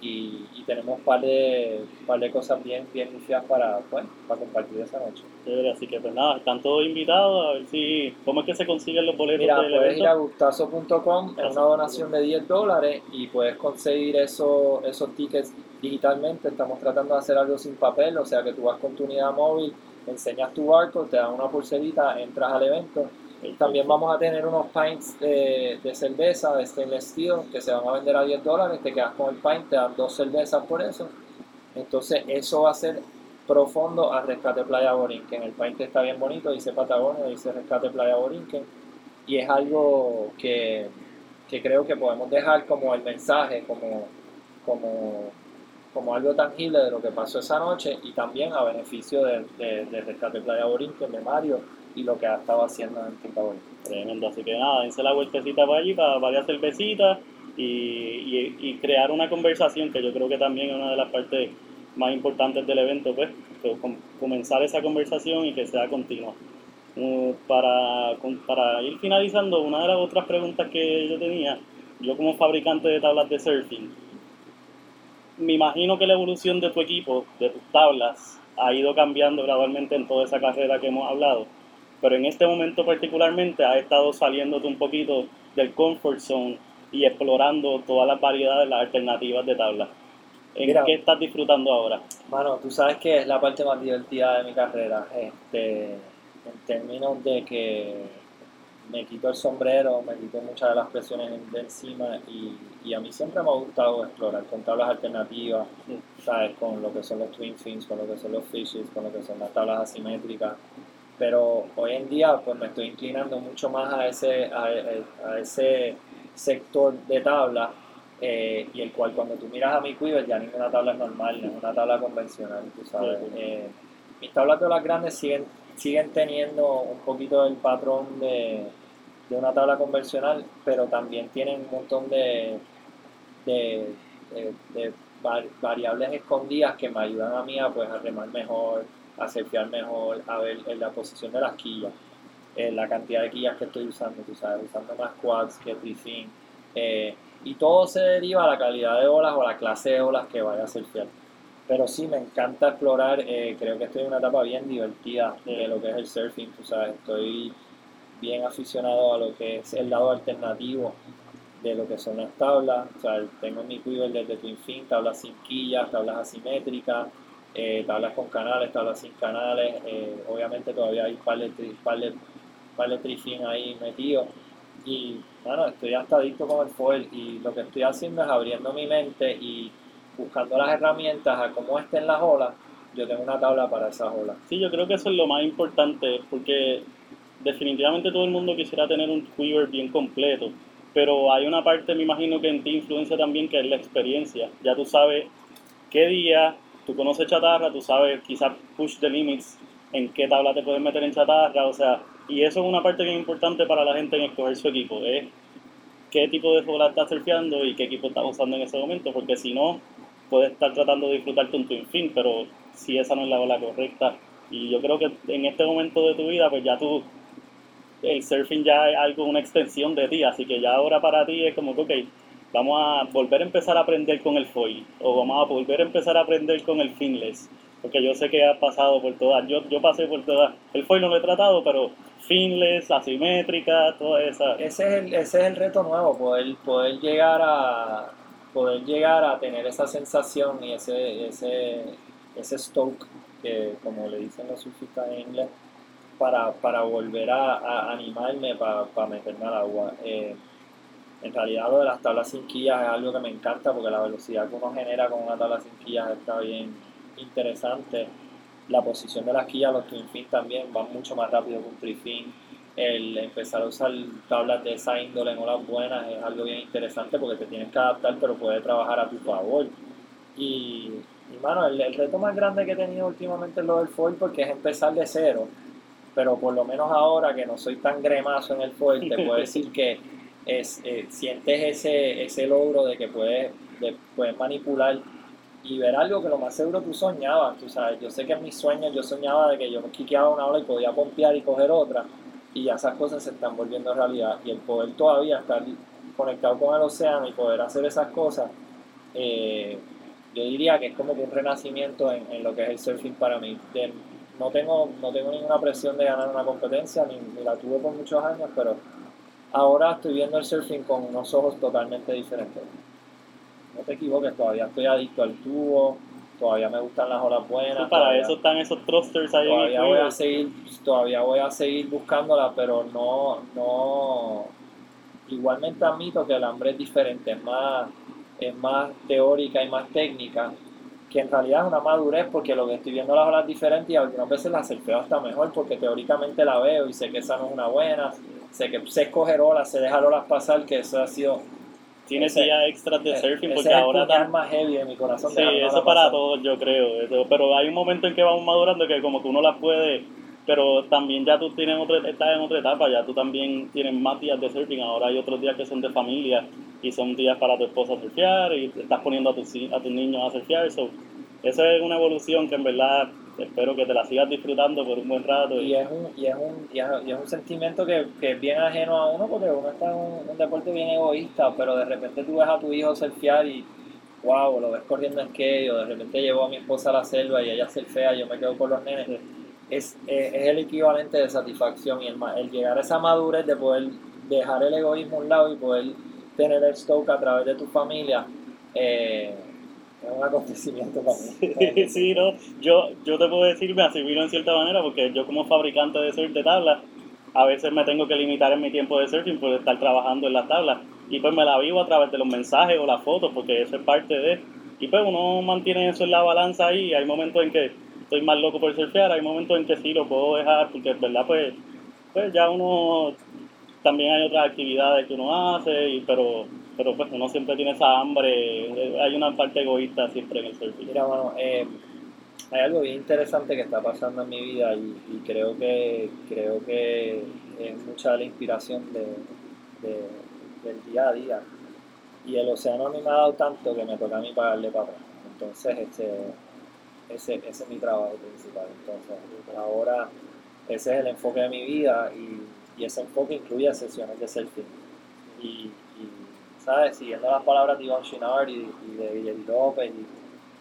y, tenemos un par de, par de cosas bien, bien para, pues, para compartir esa noche. así que pues nada, están todos invitados a ver si, ¿cómo es que se consiguen los boletos Mira, puedes ir a gustazo.com, es una donación de 10 dólares y puedes conseguir eso, esos tickets digitalmente, estamos tratando de hacer algo sin papel, o sea que tú vas con tu unidad móvil, enseñas tu barco, te dan una pulserita, entras al evento también vamos a tener unos pints de, de, cerveza de stainless steel que se van a vender a 10 dólares. Te quedas con el pint, te dan dos cervezas por eso. Entonces, eso va a ser profundo al Rescate Playa Borinquen. El pint está bien bonito, dice Patagonia, dice Rescate Playa Borinquen. Y es algo que, que creo que podemos dejar como el mensaje, como, como, como algo tangible de lo que pasó esa noche y también a beneficio de, de, de Rescate Playa Borinquen, de Mario y lo que ha estado haciendo en Tinkerbell. Tremendo, así que nada, dense la vueltecita para allí, para varias cervecitas y, y, y, crear una conversación, que yo creo que también es una de las partes más importantes del evento, pues, comenzar esa conversación y que sea continua. Uh, para, para ir finalizando, una de las otras preguntas que yo tenía, yo como fabricante de tablas de surfing, me imagino que la evolución de tu equipo, de tus tablas, ha ido cambiando gradualmente en toda esa carrera que hemos hablado, pero en este momento particularmente ha estado saliéndote un poquito del comfort zone y explorando todas las variedades, las alternativas de tablas. ¿En qué estás disfrutando ahora? Bueno, tú sabes que es la parte más divertida de mi carrera, este, en términos de que me quito el sombrero, me quito muchas de las presiones de encima y, y a mí siempre me ha gustado explorar con tablas alternativas, ¿sabes? Con lo que son los twin fins, con lo que son los fishes, con lo que son las tablas asimétricas. Pero hoy en día pues me estoy inclinando mucho más a ese, a, a ese sector de tablas eh, y el cual cuando tú miras a mi quiver ya ninguna tabla es normal, es una tabla convencional, tú sabes. Eh, mis tablas de las grandes siguen, siguen teniendo un poquito el patrón de, de una tabla convencional, pero también tienen un montón de, de, de, variables escondidas que me ayudan a mí a, pues, a remar mejor, a surfear mejor, a ver en la posición de las quillas, la cantidad de quillas que estoy usando, tú sabes, usando más quads que trifin. Eh, y todo se deriva a la calidad de olas o a la clase de olas que vaya a surfear. Pero sí, me encanta explorar, eh, creo que estoy en una etapa bien divertida de lo que es el surfing, tú sabes, estoy bien aficionado a lo que es el lado alternativo de lo que son las tablas. O sea, tengo mi quiver desde Twin Fin, tablas sin quillas, tablas asimétricas, eh, tablas con canales, tablas sin canales. Eh, obviamente todavía hay par de, par de, trifin ahí metido. Y bueno, estoy hasta adicto con el foil y lo que estoy haciendo es abriendo mi mente y buscando las herramientas a cómo estén las olas. Yo tengo una tabla para esas olas. Sí, yo creo que eso es lo más importante porque definitivamente todo el mundo quisiera tener un quiver bien completo, pero hay una parte, me imagino que en ti influencia también, que es la experiencia. Ya tú sabes qué día, tú conoces chatarra, tú sabes quizás push the limits, en qué tabla te puedes meter en chatarra, o sea, y eso es una parte bien importante para la gente en escoger su equipo, es qué tipo de bola estás surfeando y qué equipo estás usando en ese momento, porque si no, puedes estar tratando de disfrutar tu twin fin, pero si esa no es la ola correcta, y yo creo que en este momento de tu vida, pues ya tú el surfing ya es algo, una extensión de ti, así que ya ahora para ti es como que, ok, vamos a volver a empezar a aprender con el foil, o vamos a volver a empezar a aprender con el finless, porque yo sé que has pasado por todas, yo, yo pasé por todas, el foil no lo he tratado, pero finless, asimétrica, toda esa. Ese es el, ese es el reto nuevo, poder, poder llegar a poder llegar a tener esa sensación y ese, ese, ese stoke que como le dicen los surfistas en inglés, para, para volver a, animarme para, para, meterme al agua. Eh, en realidad lo de las tablas sin quillas es algo que me encanta porque la velocidad que uno genera con una tabla sin quillas está bien interesante. La posición de las quillas, los twin fins también van mucho más rápido que un trifin. El empezar a usar tablas de esa índole en olas buenas es algo bien interesante porque te tienes que adaptar pero puede trabajar a tu favor. Y, y mano, el, el reto más grande que he tenido últimamente es lo del foil porque es empezar de cero pero por lo menos ahora que no soy tan gremazo en el foil, te puedo decir que es, eh, sientes ese, ese logro de que puedes, puedes manipular y ver algo que lo más seguro tú soñabas, tú sabes, yo sé que en mis sueños yo soñaba de que yo quiqueaba una ola y podía pompear y coger otra, y ya esas cosas se están volviendo realidad, y el poder todavía estar conectado con el océano y poder hacer esas cosas, eh, yo diría que es como que un renacimiento en, en, lo que es el surfing para mí, de no tengo, no tengo ninguna presión de ganar una competencia, ni, la tuve por muchos años, pero ahora estoy viendo el surfing con unos ojos totalmente diferentes. No te equivoques, todavía estoy adicto al tubo, todavía me gustan las olas buenas. para eso están esos thrusters ahí todavía voy a seguir Todavía voy a seguir buscándola, pero no, no... Igualmente admito que el hambre es diferente, es más, es más teórica y más técnica que en realidad es una madurez porque lo que estoy viendo las olas diferentes y algunas veces la surfeo hasta mejor porque teóricamente la veo y sé que esa no es una buena, sé que sé escoger olas, sé dejar olas pasar, que eso ha sido... Tienes días extras de surfing porque ahora está más heavy en mi corazón. Sí, eso para todos yo creo, pero hay un momento en que vamos madurando que como que uno las puede pero también ya tú tienes otra, estás en otra etapa, ya tú también tienes más días de surfing, ahora hay otros días que son de familia y son días para tu esposa surfear y estás poniendo a tus, a tus niños a surfear, so, esa es una evolución que en verdad espero que te la sigas disfrutando por un buen rato. Y, es, un, y, es, un, y, es, un sentimiento que, que, es bien ajeno a uno porque uno está en un, un, deporte bien egoísta, pero de repente tú ves a tu hijo surfear y wow, lo ves corriendo en skate o de repente llevo a mi esposa a la selva y ella surfea y yo me quedo con los nenes es, es, el equivalente de satisfacción y el, el, llegar a esa madurez de poder dejar el egoísmo a un lado y poder tener el stoke a través de tu familia eh, es un acontecimiento para mí. sí, no, yo, yo te puedo decir, me asimilo en cierta manera porque yo como fabricante de surf de tablas, a veces me tengo que limitar en mi tiempo de surfing por estar trabajando en las tablas. Y pues me la vivo a través de los mensajes o las fotos porque eso es parte de... Y pues uno mantiene eso en la balanza ahí hay momentos en que estoy más loco por surfear, hay momentos en que sí lo puedo dejar, porque es verdad, pues, pues ya uno, también hay otras actividades que uno hace, y, pero, pero pues uno siempre tiene esa hambre, hay una parte egoísta siempre en el surfing. Mira, bueno, eh, hay algo bien interesante que está pasando en mi vida y, creo que creo que es mucha de la inspiración de, del día a día. Y el océano a mí me ha dado tanto que me toca a mí pagarle para atrás. Entonces, este, ese, ese es mi trabajo principal. Entonces, ahora ese es el enfoque de mi vida y, y ese enfoque incluye sesiones de selfie. Y, y Siguiendo las palabras de Iván Chinard y, de Guillermo López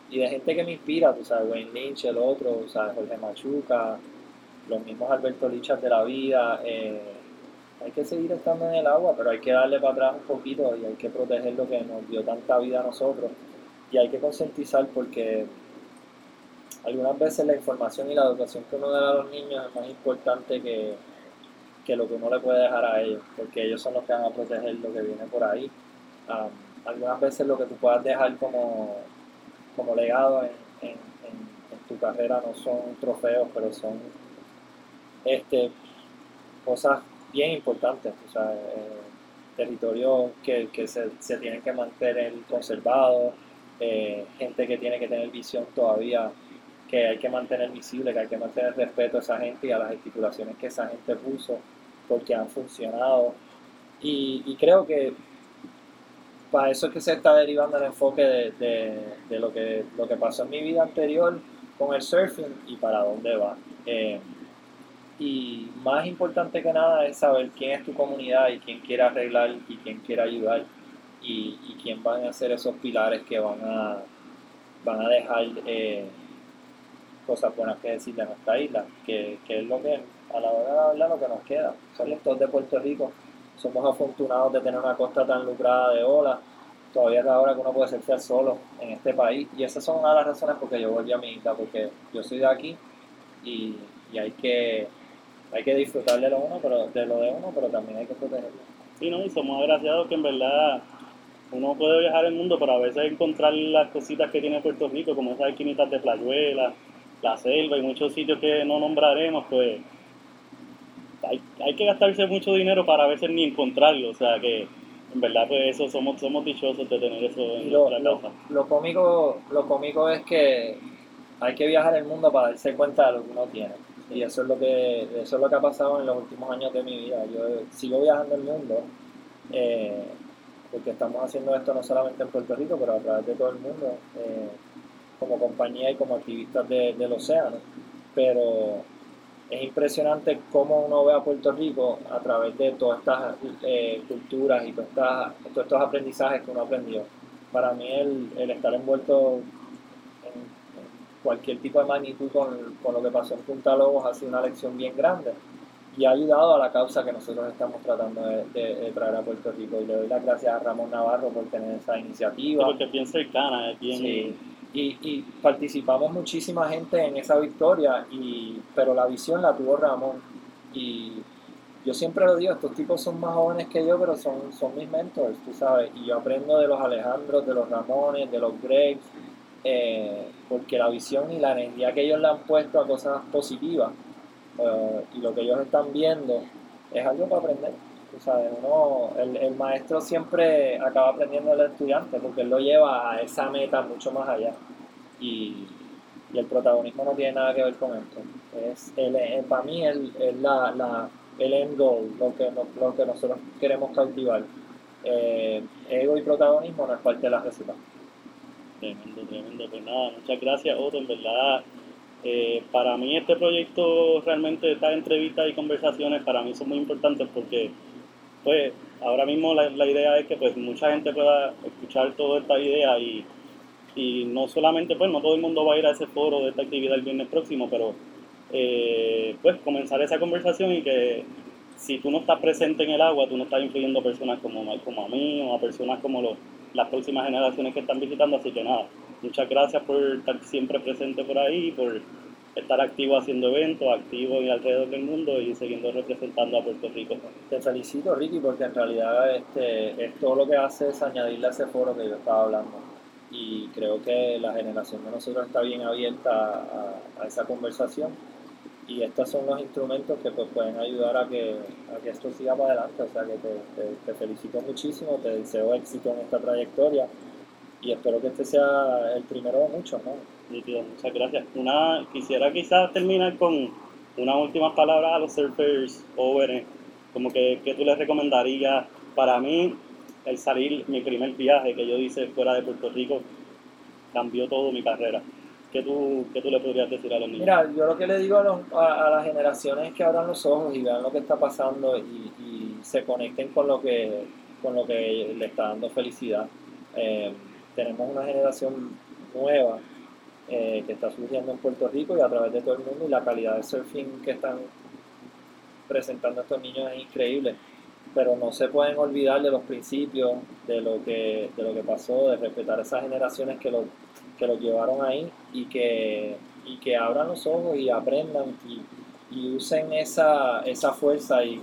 y, de gente que me inspira, tú sabes, Wayne Lynch, el otro, ¿sabes? Jorge Machuca, los mismos Alberto Lichas de la vida. Eh, hay que seguir estando en el agua, pero hay que darle para atrás un poquito y hay que proteger lo que nos dio tanta vida a nosotros. Y hay que concientizar porque algunas veces la información y la educación que uno da a los niños es más importante que, lo que uno le puede dejar a ellos, porque ellos son los que van a proteger lo que viene por ahí. Algunas veces lo que tú puedas dejar como, como legado en, tu carrera no son trofeos, pero son este, cosas bien importantes, o sea, eh, territorios que, se, se, tienen que mantener conservados, eh, gente que tiene que tener visión todavía que hay que mantener visible, que hay que mantener respeto a esa gente y a las estipulaciones que esa gente puso, porque han funcionado. Y, creo que para eso es que se está derivando el enfoque de, de, lo, que, lo que pasó en mi vida anterior con el surfing y para dónde va. Eh, y más importante que nada es saber quién es tu comunidad y quién quiere arreglar y quién quiere ayudar y, quién van a ser esos pilares que van a, van a dejar eh, cosas buenas que decir de nuestra isla, que, que, es lo que a la hora de hablar lo que nos queda. Son todos de Puerto Rico, somos afortunados de tener una costa tan lucrada de olas, todavía es la hora que uno puede ser solo en este país. Y esas son una de las razones por que yo volví a mi isla, porque yo soy de aquí y, y hay que hay que disfrutar de lo uno, pero de lo de uno, pero también hay que protegerlo. Sí, no, y somos agraciados que en verdad uno puede viajar el mundo, pero a veces encontrar las cositas que tiene Puerto Rico, como esas esquinitas de playuela, la selva y muchos sitios que no nombraremos, pues hay, hay que gastarse mucho dinero para a veces ni encontrarlo. O sea que en verdad pues eso somos, somos dichosos de tener eso en lo, nuestra casa. Lo cómico, lo cómico es que hay que viajar el mundo para darse cuenta de lo que uno tiene. Y eso es lo que, eso es lo que ha pasado en los últimos años de mi vida. Yo sigo viajando el mundo, eh, porque estamos haciendo esto no solamente en Puerto Rico, pero a través de todo el mundo. Eh, como compañía y como activistas del océano, pero es impresionante cómo uno ve a Puerto Rico a través de todas estas eh, culturas y todas todos estos aprendizajes que uno aprendió. Para mí el, el estar envuelto en, cualquier tipo de magnitud con, con, lo que pasó en Punta Lobos ha sido una lección bien grande y ha ayudado a la causa que nosotros estamos tratando de, traer a Puerto Rico. Y le doy las gracias a Ramón Navarro por tener esa iniciativa. porque es bien cercana, es bien... Y, participamos muchísima gente en esa victoria, y, pero la visión la tuvo Ramón. Y yo siempre lo digo, estos tipos son más jóvenes que yo, pero son, son mis mentors, tú sabes. Y yo aprendo de los Alejandros, de los Ramones, de los Gregs, eh, porque la visión y la energía que ellos le han puesto a cosas positivas eh, y lo que ellos están viendo es algo para aprender. Tú sabes, el, maestro siempre acaba aprendiendo del estudiante porque él lo lleva a esa meta mucho más allá. Y, el protagonismo no tiene nada que ver con esto. Es el, eh, para mí el, el, la, la, el end goal, lo que, lo que nosotros queremos cautivar. Eh, ego y protagonismo no es parte de la receta. Tremendo, tremendo. Pues nada, muchas gracias Otto, en verdad. Eh, para mí este proyecto, realmente estas entrevistas y conversaciones para mí son muy importantes porque pues ahora mismo la, la idea es que pues mucha gente pueda escuchar toda esta idea y, y no solamente pues no todo el mundo va a ir a ese foro de esta actividad el viernes próximo, pero eh, pues comenzar esa conversación y que si tú no estás presente en el agua, tú no estás influyendo a personas como, como a mí o a personas como los, las próximas generaciones que están visitando, así que nada, muchas gracias por estar siempre presente por ahí, por estar activo haciendo eventos, activo y alrededor del mundo y siguiendo representando a Puerto Rico. Te felicito Ricky porque en realidad este, es todo lo que hace es añadirle a ese foro que yo estaba hablando y creo que la generación de nosotros está bien abierta a esa conversación y estos son los instrumentos que pues, pueden ayudar a que, a que esto siga para adelante. O sea que te, te, felicito muchísimo, te deseo éxito en esta trayectoria y espero que este sea el primero de muchos. ¿no? Muchas gracias. Una, quisiera quizás terminar con unas últimas palabras a los surfers jóvenes, como que, que tú les recomendarías. Para mí, el salir, mi primer viaje que yo hice fuera de Puerto Rico, cambió todo mi carrera. ¿Qué tú, ¿Qué tú le podrías decir a los niños? Mira, yo lo que le digo a, los, a, las generaciones es que abran los ojos y vean lo que está pasando y, se conecten con lo que, con lo que le está dando felicidad. Eh, tenemos una generación nueva eh, que está surgiendo en Puerto Rico y a través de todo el mundo y la calidad de surfing que están presentando estos niños es increíble. Pero no se pueden olvidar de los principios de lo que de lo que pasó de respetar esas generaciones que lo que los llevaron ahí y que, y que abran los ojos y aprendan y, usen esa, esa fuerza. Y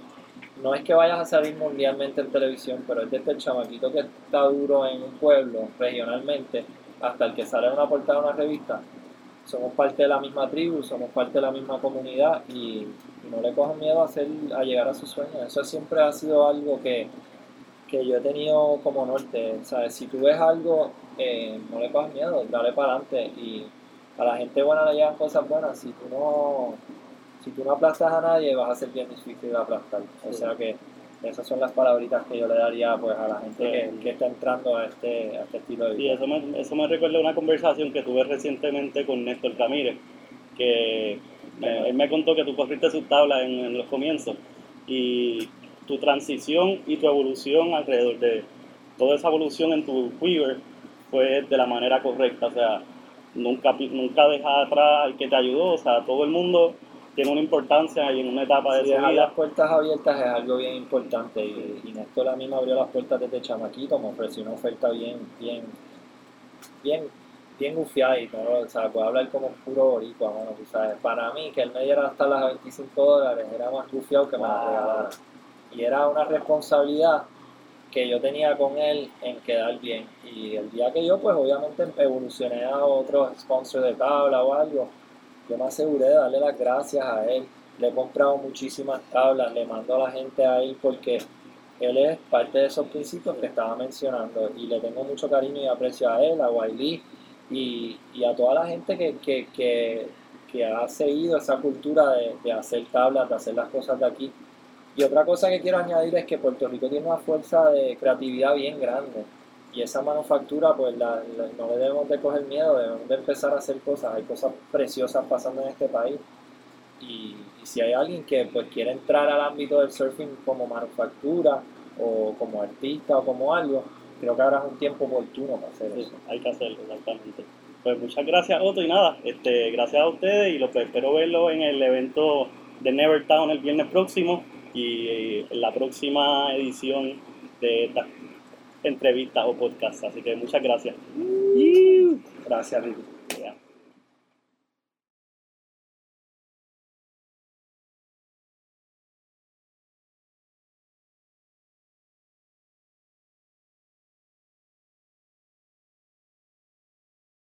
no es que vayas a salir mundialmente en televisión, pero es desde el chamaquito que está duro en un pueblo regionalmente hasta el que sale una portada de una revista. Somos parte de la misma tribu, somos parte de la misma comunidad y, no le cojan miedo a, hacer, a llegar a sus sueños. Eso siempre ha sido algo que, que yo he tenido como norte. ¿sabes? Si tú ves algo eh, no le cojas miedo, dale para adelante y a la gente buena le llegan cosas buenas. Si tú no, si tú no aplastas a nadie, vas a ser bien difícil de aplastar. O sea que esas son las palabritas que yo le daría pues a la gente que, está entrando a este, este estilo de vida. eso me, eso me recuerda una conversación que tuve recientemente con Néstor Camírez, que él me contó que tú corriste sus tablas en, en los comienzos y tu transición y tu evolución alrededor de toda esa evolución en tu quiver fue de la manera correcta, o sea, nunca, nunca dejar atrás el que te ayudó, o sea, todo el mundo tiene una importancia y en una etapa de su vida. las puertas abiertas es algo bien importante y, y Néstor a mí me abrió las puertas desde chamaquito, me ofreció una oferta bien, bien, bien, bien gufiada y todo, o sea, puedo hablar como un puro boricua, bueno, tú sabes, para mí que él me diera hasta las 25 dólares era más gufiado que me regalara. Y era una responsabilidad que yo tenía con él en quedar bien. Y el día que yo, pues obviamente evolucioné a otro sponsor de tabla o algo, yo me aseguré de darle las gracias a él. Le he comprado muchísimas tablas, le mando a la gente a él porque él es parte de esos principios que estaba mencionando y le tengo mucho cariño y aprecio a él, a Wiley y, a toda la gente que, ha seguido esa cultura de hacer tablas, de hacer las cosas de aquí y otra cosa que quiero añadir es que Puerto Rico tiene una fuerza de creatividad bien grande. Y esa manufactura, pues no le debemos de coger miedo, debemos de empezar a hacer cosas. Hay cosas preciosas pasando en este país. Y, si hay alguien que pues quiere entrar al ámbito del surfing como manufactura o como artista o como algo, creo que ahora es un tiempo oportuno para hacer eso. Hay que hacerlo, exactamente. Pues muchas gracias Otto y nada, este, gracias a ustedes y lo espero verlo en el evento de Never Town el viernes próximo y en la próxima edición de esta entrevista o podcast. Así que muchas gracias. Gracias.